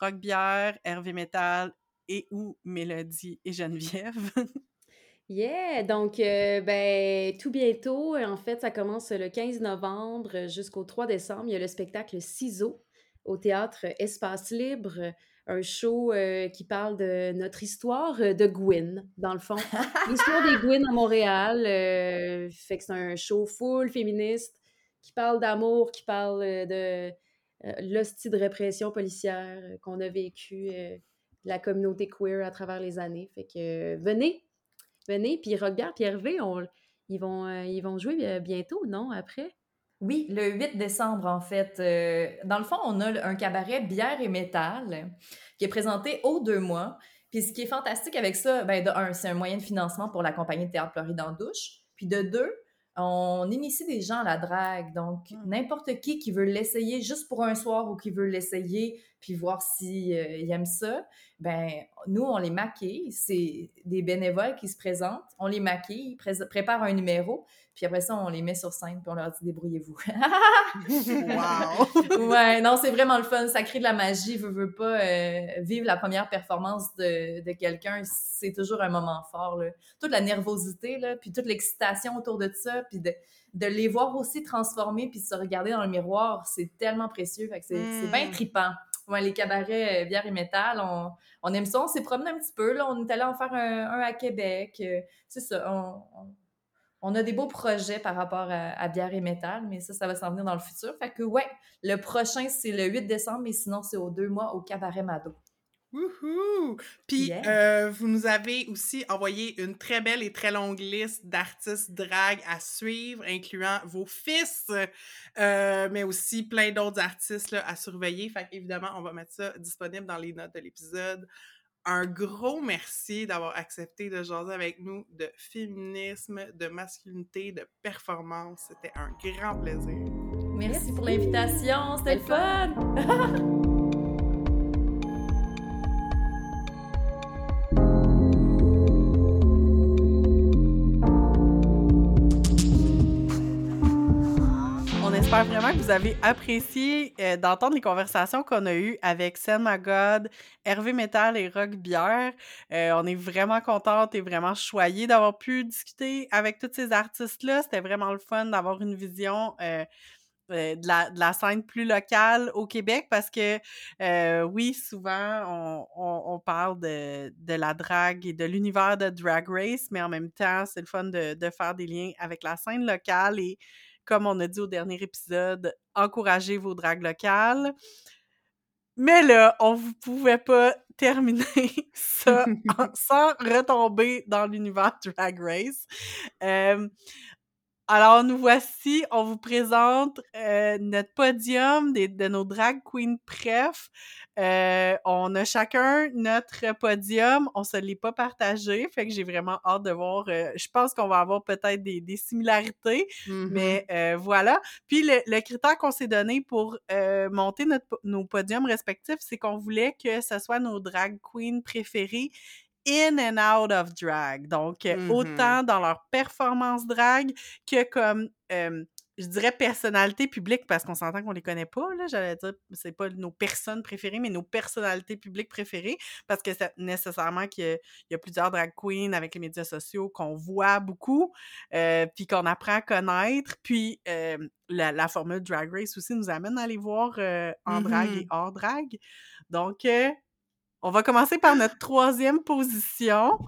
Rock Bière, Hervé Metal et ou Mélodie et Geneviève? [laughs] Yeah! Donc, euh, ben, tout bientôt, en fait, ça commence le 15 novembre jusqu'au 3 décembre. Il y a le spectacle Ciseaux au théâtre Espace Libre, un show euh, qui parle de notre histoire euh, de Gwyn, dans le fond. L'histoire des Gwyn à Montréal. euh, fait que c'est un show full féministe qui parle d'amour, qui parle de euh, l'hostie de répression policière qu'on a vécu, la communauté queer à travers les années. Fait que venez, venez, puis Rockbière, puis Hervé, on- ils, vont, ils vont jouer bientôt, non? Après? Oui, le 8 décembre, en fait. Euh, dans le fond, on a un cabaret bière et métal qui est présenté aux deux mois. Puis ce qui est fantastique avec ça, ben, de un, c'est un moyen de financement pour la compagnie de théâtre Floride en douche. Puis de deux, on initie des gens à la drague. Donc, Hmm. n'importe qui qui veut l'essayer juste pour un soir ou qui veut l'essayer puis voir s'il aime ça, ben nous, on les maquille. C'est des bénévoles qui se présentent. On les maquille, ils pré- préparent un numéro. Puis après ça, on les met sur scène puis on leur dit débrouillez-vous. Wow! [laughs] ouais, non, c'est vraiment le fun. Ça crée de la magie. Veux, veux pas euh, vivre la première performance de, de quelqu'un, c'est toujours un moment fort. Là. Toute la nervosité, là, puis toute l'excitation autour de ça, puis de, de les voir aussi transformer, puis de se regarder dans le miroir, c'est tellement précieux. Fait que c'est bien Mm. Ouais, les cabarets euh, bière et métal, on, on aime ça. On s'est promené un petit peu. Là. On est allé en faire un, un à Québec. Euh, c'est ça. On, on- a des beaux projets par rapport à, à bière et métal, mais ça, ça va s'en venir dans le futur. Fait que, ouais, le prochain, c'est le 8 décembre, mais sinon, c'est aux deux mois au Cabaret Mado. Wouhou! Puis, Yeah. euh, vous nous avez aussi envoyé une très belle et très longue liste d'artistes drag à suivre, incluant vos fils, euh, mais aussi plein d'autres artistes là, à surveiller. Fait évidemment, on va mettre ça disponible dans les notes de l'épisode. Un gros merci d'avoir accepté de jaser avec nous de féminisme, de masculinité, de performance. C'était un grand plaisir. Merci pour l'invitation, c'était le fun! [laughs] espère vraiment que vous avez apprécié euh, d'entendre les conversations qu'on a eues avec Selma God, Hervé Metal et Rock Bière. Euh, on est vraiment contente et vraiment choyée d'avoir pu discuter avec tous ces artistes-là. C'était vraiment le fun d'avoir une vision euh, de, la, scène plus locale au Québec parce que, oui, souvent, on, parle de, de la drague et de l'univers de Drag Race, mais en même temps, c'est le fun de, de faire des liens avec la scène locale et, comme on a dit au dernier épisode, encourager vos dragues locales. Mais là, on ne pouvait pas terminer [laughs] ça en- [laughs] sans retomber dans l'univers Drag Race. Euh, alors, nous voici, on vous présente euh, notre podium des- de nos drag queens préf. Euh, on a chacun notre podium, on se l'est pas partagé, fait que j'ai vraiment hâte de voir. euh, je pense qu'on va avoir peut-être des, des similarités, Mhm. mais voilà. Puis le, le critère qu'on s'est donné pour monter notre, nos podiums respectifs, c'est qu'on voulait que ce soit nos drag queens préférées in and out of drag. Donc, euh, Mhm. autant dans leur performance drag que comme, euh, je dirais, personnalité publique, parce qu'on s'entend qu'on les connaît pas, là, j'allais dire, c'est pas nos personnes préférées, mais nos personnalités publiques préférées, parce que c'est nécessairement qu'il y, y a plusieurs drag queens avec les médias sociaux qu'on voit beaucoup, euh, puis qu'on apprend à connaître, puis euh, la, la formule Drag Race aussi nous amène à les voir euh, en drag et hors drag. Donc, on va commencer par notre troisième position.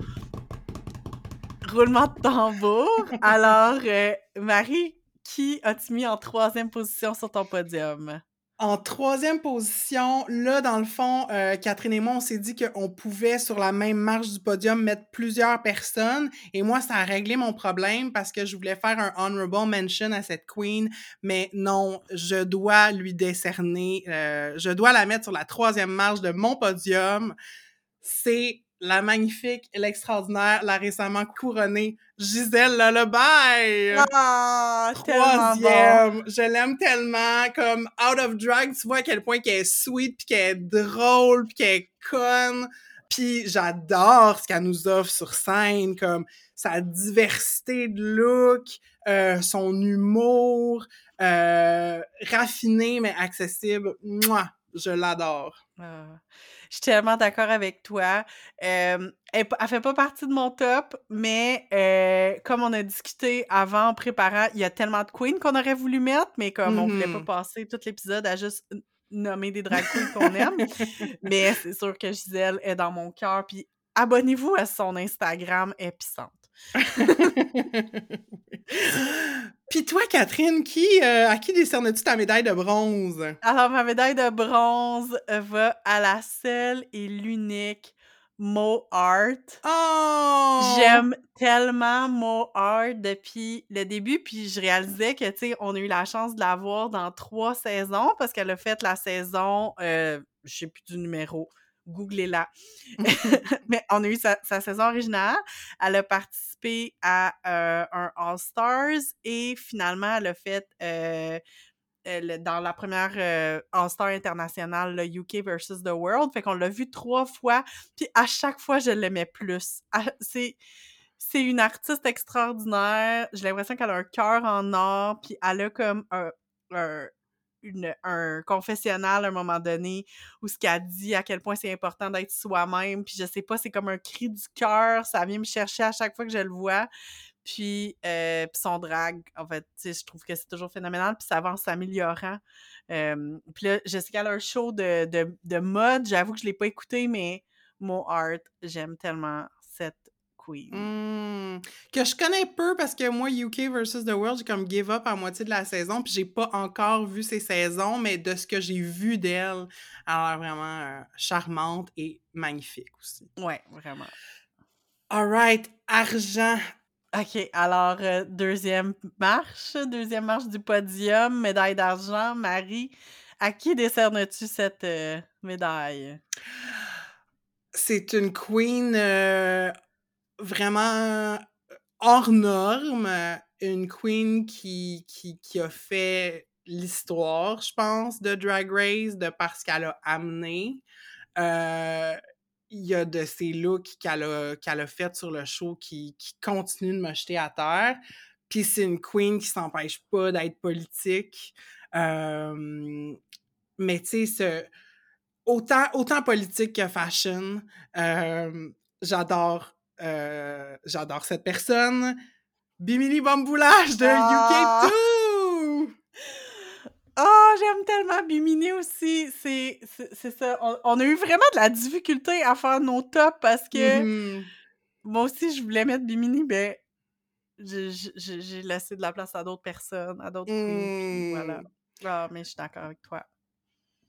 Roulement de tambour. [laughs] Alors, euh, Marie, qui as-tu mis en troisième position sur ton podium? En troisième position, là, dans le fond, euh, Catherine et moi, on s'est dit qu'on pouvait, sur la même marche du podium, mettre plusieurs personnes. Et moi, ça a réglé mon problème parce que je voulais faire un honorable mention à cette queen. Mais non, je dois lui décerner, euh, je dois la mettre sur la troisième marche de mon podium. C'est la magnifique, l'extraordinaire, la récemment couronnée Gisèle Lullaby. Ah, tellement bon! Troisième, je l'aime tellement, comme out of drag, tu vois à quel point qu'elle est sweet, puis qu'elle est drôle, puis qu'elle est conne, puis j'adore ce qu'elle nous offre sur scène, comme sa diversité de look, euh, son humour, euh, raffiné mais accessible, moi, je l'adore. Ah, je suis tellement d'accord avec toi. Euh, elle, elle fait pas partie de mon top, mais euh, comme on a discuté avant en préparant, il y a tellement de queens qu'on aurait voulu mettre, mais comme on voulait pas Mhm. passer tout l'épisode à juste nommer des drag queens qu'on aime. mais c'est sûr que Gisèle est dans mon cœur. Puis abonnez-vous à son Instagram épicente. [laughs] Puis toi, Catherine, qui, euh, à qui décernes-tu ta médaille de bronze? Alors, ma médaille de bronze va à la seule et l'unique Mo Art. Oh! J'aime tellement Mo Art depuis le début, puis je réalisais que, tu sais, on a eu la chance de la voir dans trois saisons parce qu'elle a fait la saison, euh, je sais plus du numéro, googlez-la. [laughs] [laughs] Mais on a eu sa, saison originale. Elle a participé à euh, un All-Stars et finalement, elle a fait euh, dans la première euh, All-Star internationale, le UK versus the World. Fait qu'on l'a vu trois fois, puis à chaque fois, je l'aimais plus. C'est c'est une artiste extraordinaire. J'ai l'impression qu'elle a un cœur en or, puis elle a comme un, une, un confessionnal à un moment donné où ce qu'elle dit à quel point c'est important d'être soi-même. Puis je sais pas, c'est comme un cri du cœur. Ça vient me chercher à chaque fois que je le vois. Puis, euh, son drag, en fait, je trouve que c'est toujours phénoménal, puis ça va en s'améliorant. puis là, je qu'elle a un show de, de, de mode, j'avoue que je l'ai pas écouté, mais Mo Art, j'aime tellement cette queen. Mmh. Que je connais peu parce que moi, UK versus The World, j'ai comme give up à moitié de la saison, puis j'ai pas encore vu ces saisons, mais de ce que j'ai vu d'elle, elle a l'air vraiment euh, charmante et magnifique aussi. Ouais, vraiment. Alright, argent. OK, alors euh, deuxième marche, deuxième marche du podium, médaille d'argent. Marie, à qui décernes-tu cette euh, médaille? C'est une queen vraiment hors norme, une queen qui, qui, qui a fait l'histoire, je pense, de Drag Race, de parce qu'elle a amené. il y a de ces looks qu'elle a, qu'elle a fait sur le show qui, qui continuent de me jeter à terre. Puis c'est une queen qui s'empêche pas d'être politique. mais tu sais, autant, autant politique que fashion, j'adore euh, j'adore cette personne. Bimini Bamboulage de UK2! Oh, j'aime tellement Bimini aussi. C'est ça. On, a eu vraiment de la difficulté à faire nos tops parce que mm-hmm. moi aussi, je voulais mettre Bimini, mais j'ai laissé de la place à d'autres personnes, à d'autres Voilà. Mm. Ah, mais je suis d'accord avec toi.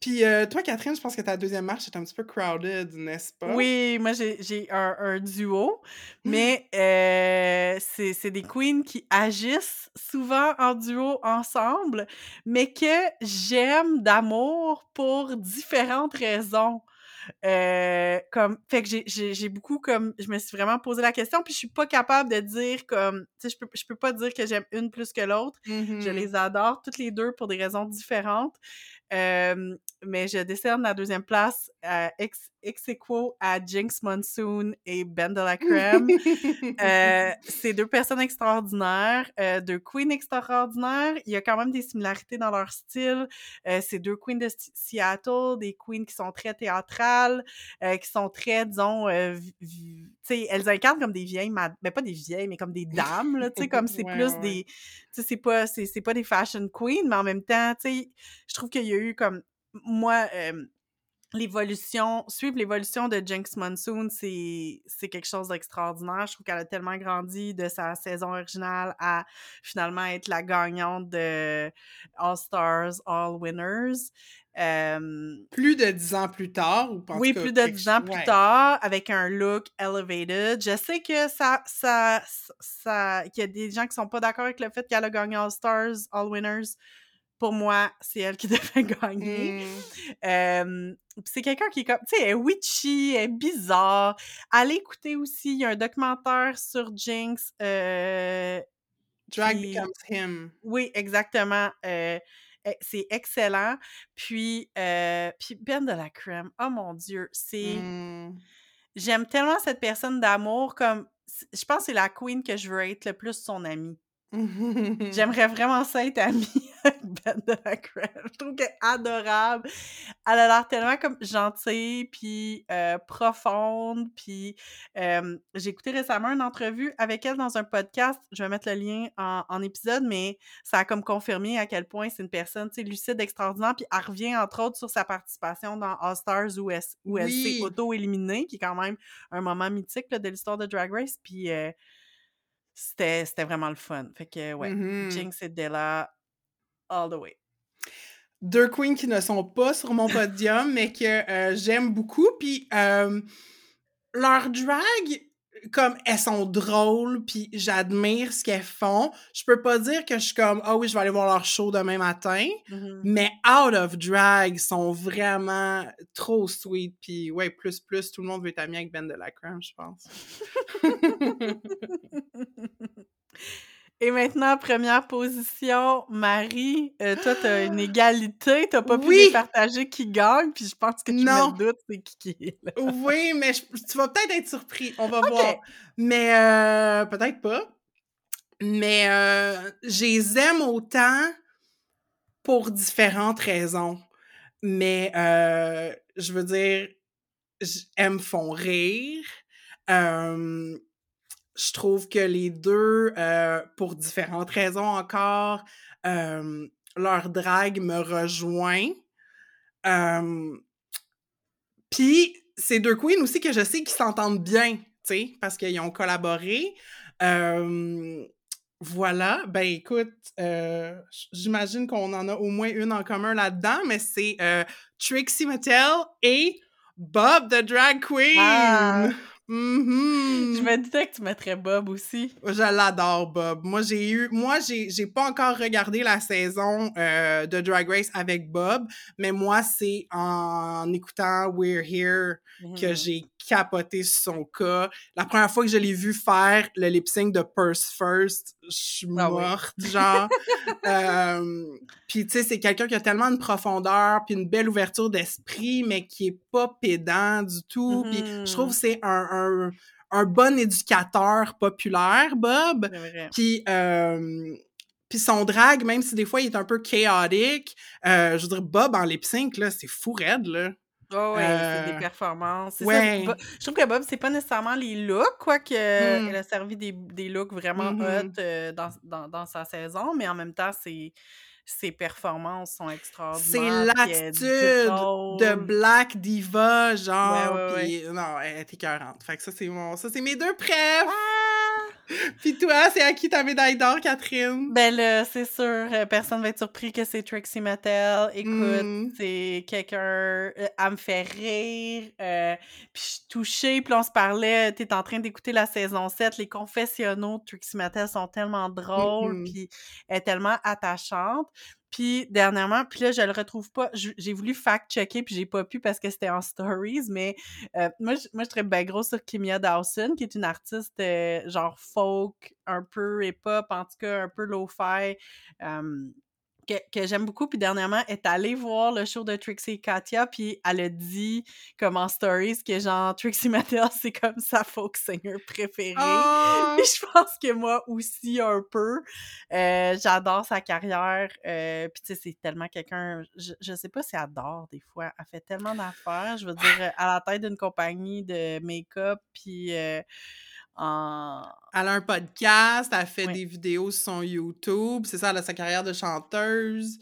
Puis euh, toi, Catherine, je pense que ta deuxième marche est un petit peu crowded, n'est-ce pas? Oui, moi j'ai un, un, duo, mmh. mais euh, c'est des queens qui agissent souvent en duo ensemble, mais que j'aime d'amour pour différentes raisons. Euh, comme fait que j'ai beaucoup comme je me suis vraiment posé la question puis je suis pas capable de dire comme tu sais je peux je peux pas dire que j'aime une plus que l'autre je mmh les adore toutes les deux pour des raisons différentes mais je décerne la deuxième place à ex, ex à Jinx Monsoon et Ben de la Crème. euh, [laughs] c'est deux personnes extraordinaires, euh, deux queens extraordinaires. Il y a quand même des similarités dans leur style. Euh, c'est deux queens de Seattle, des queens qui sont très théâtrales, euh, qui sont très, disons, tu sais, elles incarnent comme des vieilles, mais pas des vieilles, mais comme des dames, là, tu sais, comme [laughs] c'est plus des, tu sais, c'est pas, c'est pas des fashion queens, mais en même temps, tu sais, je trouve qu'il y a eu comme moi, l'évolution, suivre l'évolution de Jinx Monsoon, c'est quelque chose d'extraordinaire. Je trouve qu'elle a tellement grandi de sa saison originale à finalement être la gagnante de All Stars, All Winners. plus de dix ans plus tard, ou Oui, plus de dix ans plus tard, avec un look elevated. Je sais que ça, ça, ça, qu'il y a des gens qui sont pas d'accord avec le fait qu'elle a gagné All Stars, All Winners pour moi, c'est elle qui [laughs] devait gagner. Mmh. c'est quelqu'un qui est comme, tu sais, elle est witchy, elle est bizarre. Allez écouter aussi, il y a un documentaire sur Jinx. Euh, Drag Becomes Him. Oui, exactement. Euh, e, c'est excellent. Puis, euh, puis Ben de la Crème, oh mon Dieu, c'est... Mmh. J'aime tellement cette personne d'amour comme... Je pense que c'est la queen que je veux être le plus son amie. [laughs] J'aimerais vraiment ça être amie [laughs] avec Ben de la. Je trouve qu'elle est adorable. Elle a l'air tellement comme gentille, puis euh, profonde, puis j'ai écouté récemment une entrevue avec elle dans un podcast. Je vais mettre le lien en, épisode, mais ça a comme confirmé à quel point c'est une personne, tu sais, lucide, extraordinaire, puis elle revient entre autres sur sa participation dans All Stars où elle, s'est auto-éliminée, qui est quand même un moment mythique de l'histoire de Drag Race, puis... Euh, c'était, vraiment le fun. Fait que, ouais, mmh Jinx et Della, all the way. Deux queens qui ne sont pas sur mon podium, mais que euh, j'aime beaucoup. Puis leur drag, comme elles sont drôles, puis j'admire ce qu'elles font. Je peux pas dire que je suis comme ah oui, je vais aller voir leur show demain matin, Mhm. mais out of drag sont vraiment trop sweet puis ouais, plus plus tout le monde veut être ami avec Ben de la Crème, je pense. [laughs] [laughs] Et maintenant, première position, Marie, euh, toi, t'as une égalité, t'as pas pu Oui! départager qui gagne, puis je pense que tu Non. me doutes c'est qui qui est là. oui, mais je- tu vas peut-être être surpris, on va voir. Mais euh, peut-être pas. Mais euh, je les aime autant pour différentes raisons. Mais euh, je veux dire, elles me font rire. Euh, je trouve que les deux, euh, pour différentes raisons encore, euh, leur drague me rejoint. Euh, Puis, c'est deux queens aussi que je sais qu'ils s'entendent bien, tu sais, parce qu'ils ont collaboré. Voilà, ben écoute, j'imagine qu'on en a au moins une en commun là-dedans, mais c'est Trixie Mattel et Bob the Drag Queen. Ah. Mhm. Je me disais que tu mettrais Bob aussi. Je l'adore, Bob. Moi, j'ai eu. Moi, j'ai j'ai pas encore regardé la saison euh, de Drag Race avec Bob, mais moi, c'est en écoutant We're Here que Mhm. j'ai capoté sur son cas. La première fois que je l'ai vu faire le lip sync de Purse First, je suis Ah oui. morte, genre. [laughs] Euh, puis, tu sais, c'est quelqu'un qui a tellement de profondeur, puis une belle ouverture d'esprit, mais qui est pas pédant du tout. Puis, je trouve Mhm. que c'est un, un, un bon éducateur populaire, Bob. C'est. Puis, euh, puis son drag, même si des fois il est un peu chaotique, euh, je veux dire, Bob en lip sync, là, c'est fou raide, là. Oh, ouais, c'est Euh, des performances. C'est ça, ouais. Je trouve que Bob, c'est pas nécessairement les looks, quoique Mm. elle a servi des, des looks vraiment Mhm. hot euh, dans, dans, dans sa saison, mais en même temps, ses, ses performances sont C'est extraordinaires. dit l'attitude de Black Diva, genre, Ouais, ouais, puis non, elle est écœurante. Fait que ça, c'est mon... Ça, c'est mes deux prefs! Ah! [laughs] Puis toi, c'est à qui ta médaille d'or, Catherine? Ben là, c'est sûr, euh, personne va être surpris que c'est Trixie Mattel. Écoute, Mm. c'est quelqu'un... euh, elle me fait rire, euh, puis je suis touchée, puis on se parlait, t'es en train d'écouter la saison 7, les confessionnaux de Trixie Mattel sont tellement drôles, Mhm. puis elle est tellement attachante. Puis dernièrement, puis là, je le retrouve pas, j'ai voulu fact-checker, puis j'ai pas pu parce que c'était en stories, mais euh, moi, je, moi, je serais bien gros sur Kimia Dawson, qui est une artiste euh, genre folk, un peu hip-hop, en tout cas un peu lo-fi, euh, que, que j'aime beaucoup. Puis dernièrement, est allée voir le show de Trixie et Katia, puis elle a dit, comme en stories, que genre Trixie [laughs] Mattel, c'est comme sa folk singer préférée. Oh! Puis je pense que moi aussi un peu. Euh, j'adore sa carrière. Euh, puis tu sais, c'est tellement quelqu'un. Je, je sais pas si elle adore des fois. Elle fait tellement d'affaires. Je veux dire, à la tête d'une compagnie de make-up, puis euh, en. Elle a un podcast, elle fait Oui. des vidéos sur son YouTube, c'est ça, elle a sa carrière de chanteuse.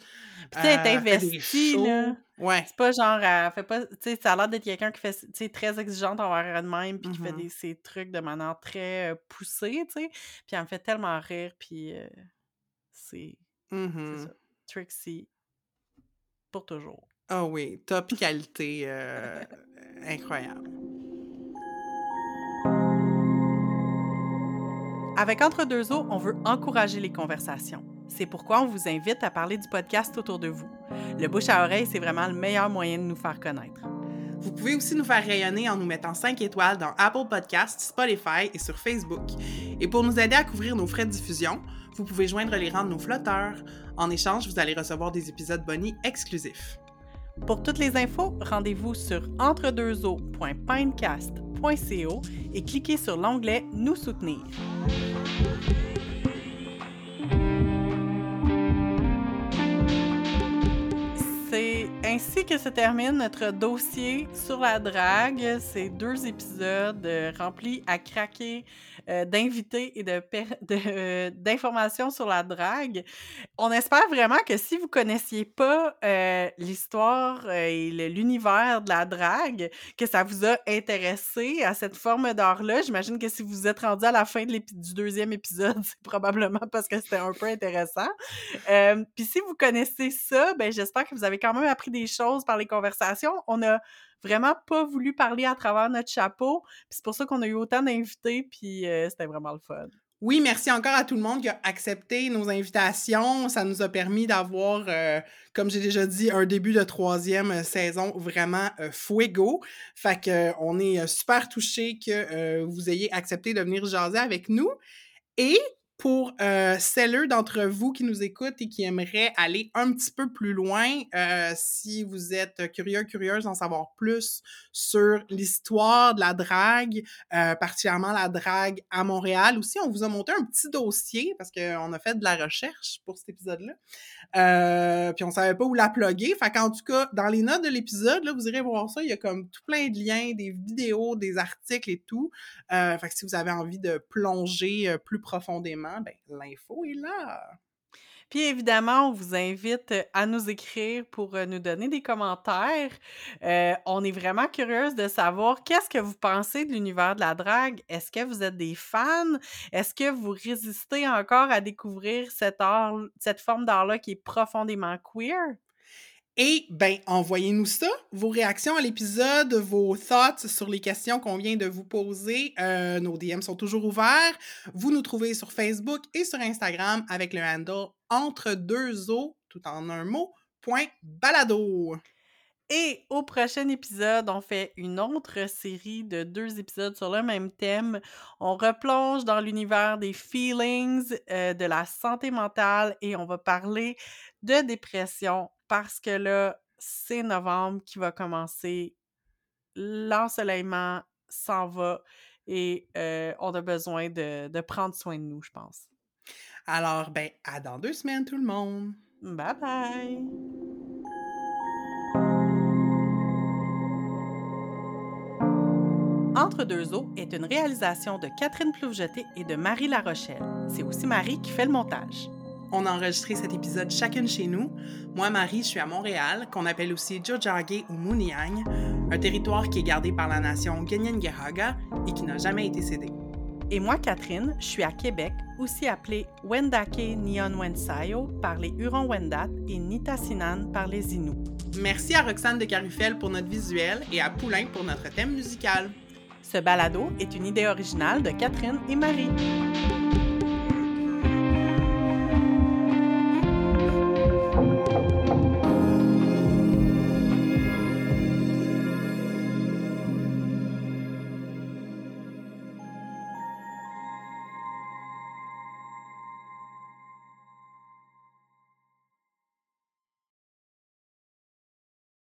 Puis tu sais, elle est euh, investie, là. Ouais. C'est pas genre, elle fait pas. Tu sais, ça a l'air d'être quelqu'un qui fait, tu sais, très exigeante envers elle-même, puis qui fait Mhm. des, ses trucs de manière très euh, poussée, tu sais. Puis elle me fait tellement rire, puis euh, c'est. Mhm. ça. Trixie. Pour toujours. Ah oui, top [laughs] qualité euh, incroyable. Avec Entre deux eaux, on veut encourager les conversations. C'est pourquoi on vous invite à parler du podcast autour de vous. Le bouche à oreille, c'est vraiment le meilleur moyen de nous faire connaître. Vous pouvez aussi nous faire rayonner en nous mettant 5 étoiles dans Apple Podcasts, Spotify et sur Facebook. Et pour nous aider à couvrir nos frais de diffusion, vous pouvez joindre les rangs de nos flotteurs. En échange, vous allez recevoir des épisodes bonus exclusifs. Pour toutes les infos, rendez-vous sur entredeuxeaux.pinecast.co et cliquez sur l'onglet Nous soutenir. C'est ainsi que se termine notre dossier sur la drague. Ces deux épisodes euh, remplis à craquer euh, d'invités et de [laughs] de, euh, d'informations sur la drague. On espère vraiment que si vous connaissiez pas euh, l'histoire et l'univers de la drague, que ça vous a intéressé à cette forme d'art-là. J'imagine que si vous êtes rendu à la fin de du deuxième épisode, [laughs] c'est probablement parce que c'était un peu intéressant. Puis si vous connaissez ça, ben j'espère que vous avez quand même appris des choses par les conversations. On a vraiment pas voulu parler à travers notre chapeau. Puis c'est pour ça qu'on a eu autant d'invités, puis euh, c'était vraiment le fun. Oui, merci encore à tout le monde qui a accepté nos invitations. Ça nous a permis d'avoir, euh, comme j'ai déjà dit, un début de troisième saison vraiment euh, fuego. Fait que on est super touchés que vous ayez accepté de venir jaser avec nous. Et pour euh, celles d'entre vous qui nous écoutent et qui aimeraient aller un petit peu plus loin, euh, si vous êtes curieux, curieuse d'en savoir plus sur l'histoire de la drague, euh, particulièrement la drague à Montréal aussi, on vous a monté un petit dossier parce qu'on a fait de la recherche pour cet épisode-là. Euh, puis on savait pas où la plugger. Fait qu'en tout cas, dans les notes de l'épisode, là, vous irez voir ça. Il y a comme tout plein de liens, des vidéos, des articles et tout. Euh, fait que si vous avez envie de plonger euh, plus profondément, ben, l'info est là. Puis évidemment, on vous invite à nous écrire pour nous donner des commentaires. on est vraiment curieuse de savoir qu'est-ce que vous pensez de l'univers de la drague? Est-ce que vous êtes des fans? Est-ce que vous résistez encore à découvrir cette, cette forme d'art-là qui est profondément queer? Et ben, envoyez-nous ça, vos réactions à l'épisode, vos thoughts sur les questions qu'on vient de vous poser. Euh, nos DM sont toujours ouverts. Vous nous trouvez sur Facebook et sur Instagram avec le handle entre deux eaux, tout en un mot, point balado. Et au prochain épisode, on fait une autre série de deux épisodes sur le même thème. On replonge dans l'univers des feelings, euh, de la santé mentale et on va parler de dépression parce que là, c'est novembre qui va commencer. L'ensoleillement s'en va et euh, on a besoin de, de prendre soin de nous, je pense. Alors, ben, à dans deux semaines, tout le monde. Bye bye! Entre deux eaux est une réalisation de Catherine Plouvejeté et de Marie Larochelle. C'est aussi Marie qui fait le montage. On a enregistré cet épisode chacune chez nous. Moi, Marie, je suis à Montréal, qu'on appelle aussi Jojage ou Muniang, un territoire qui est gardé par la nation Ganyangehaga et qui n'a jamais été cédé. Et moi, Catherine, je suis à Québec, aussi appelée Wendake Nyon Wensayo par les Hurons-Wendat et Nitasinan par les Inuits. Merci à Roxane de Carufel pour notre visuel et à Poulain pour notre thème musical. Ce balado est une idée originale de Catherine et Marie.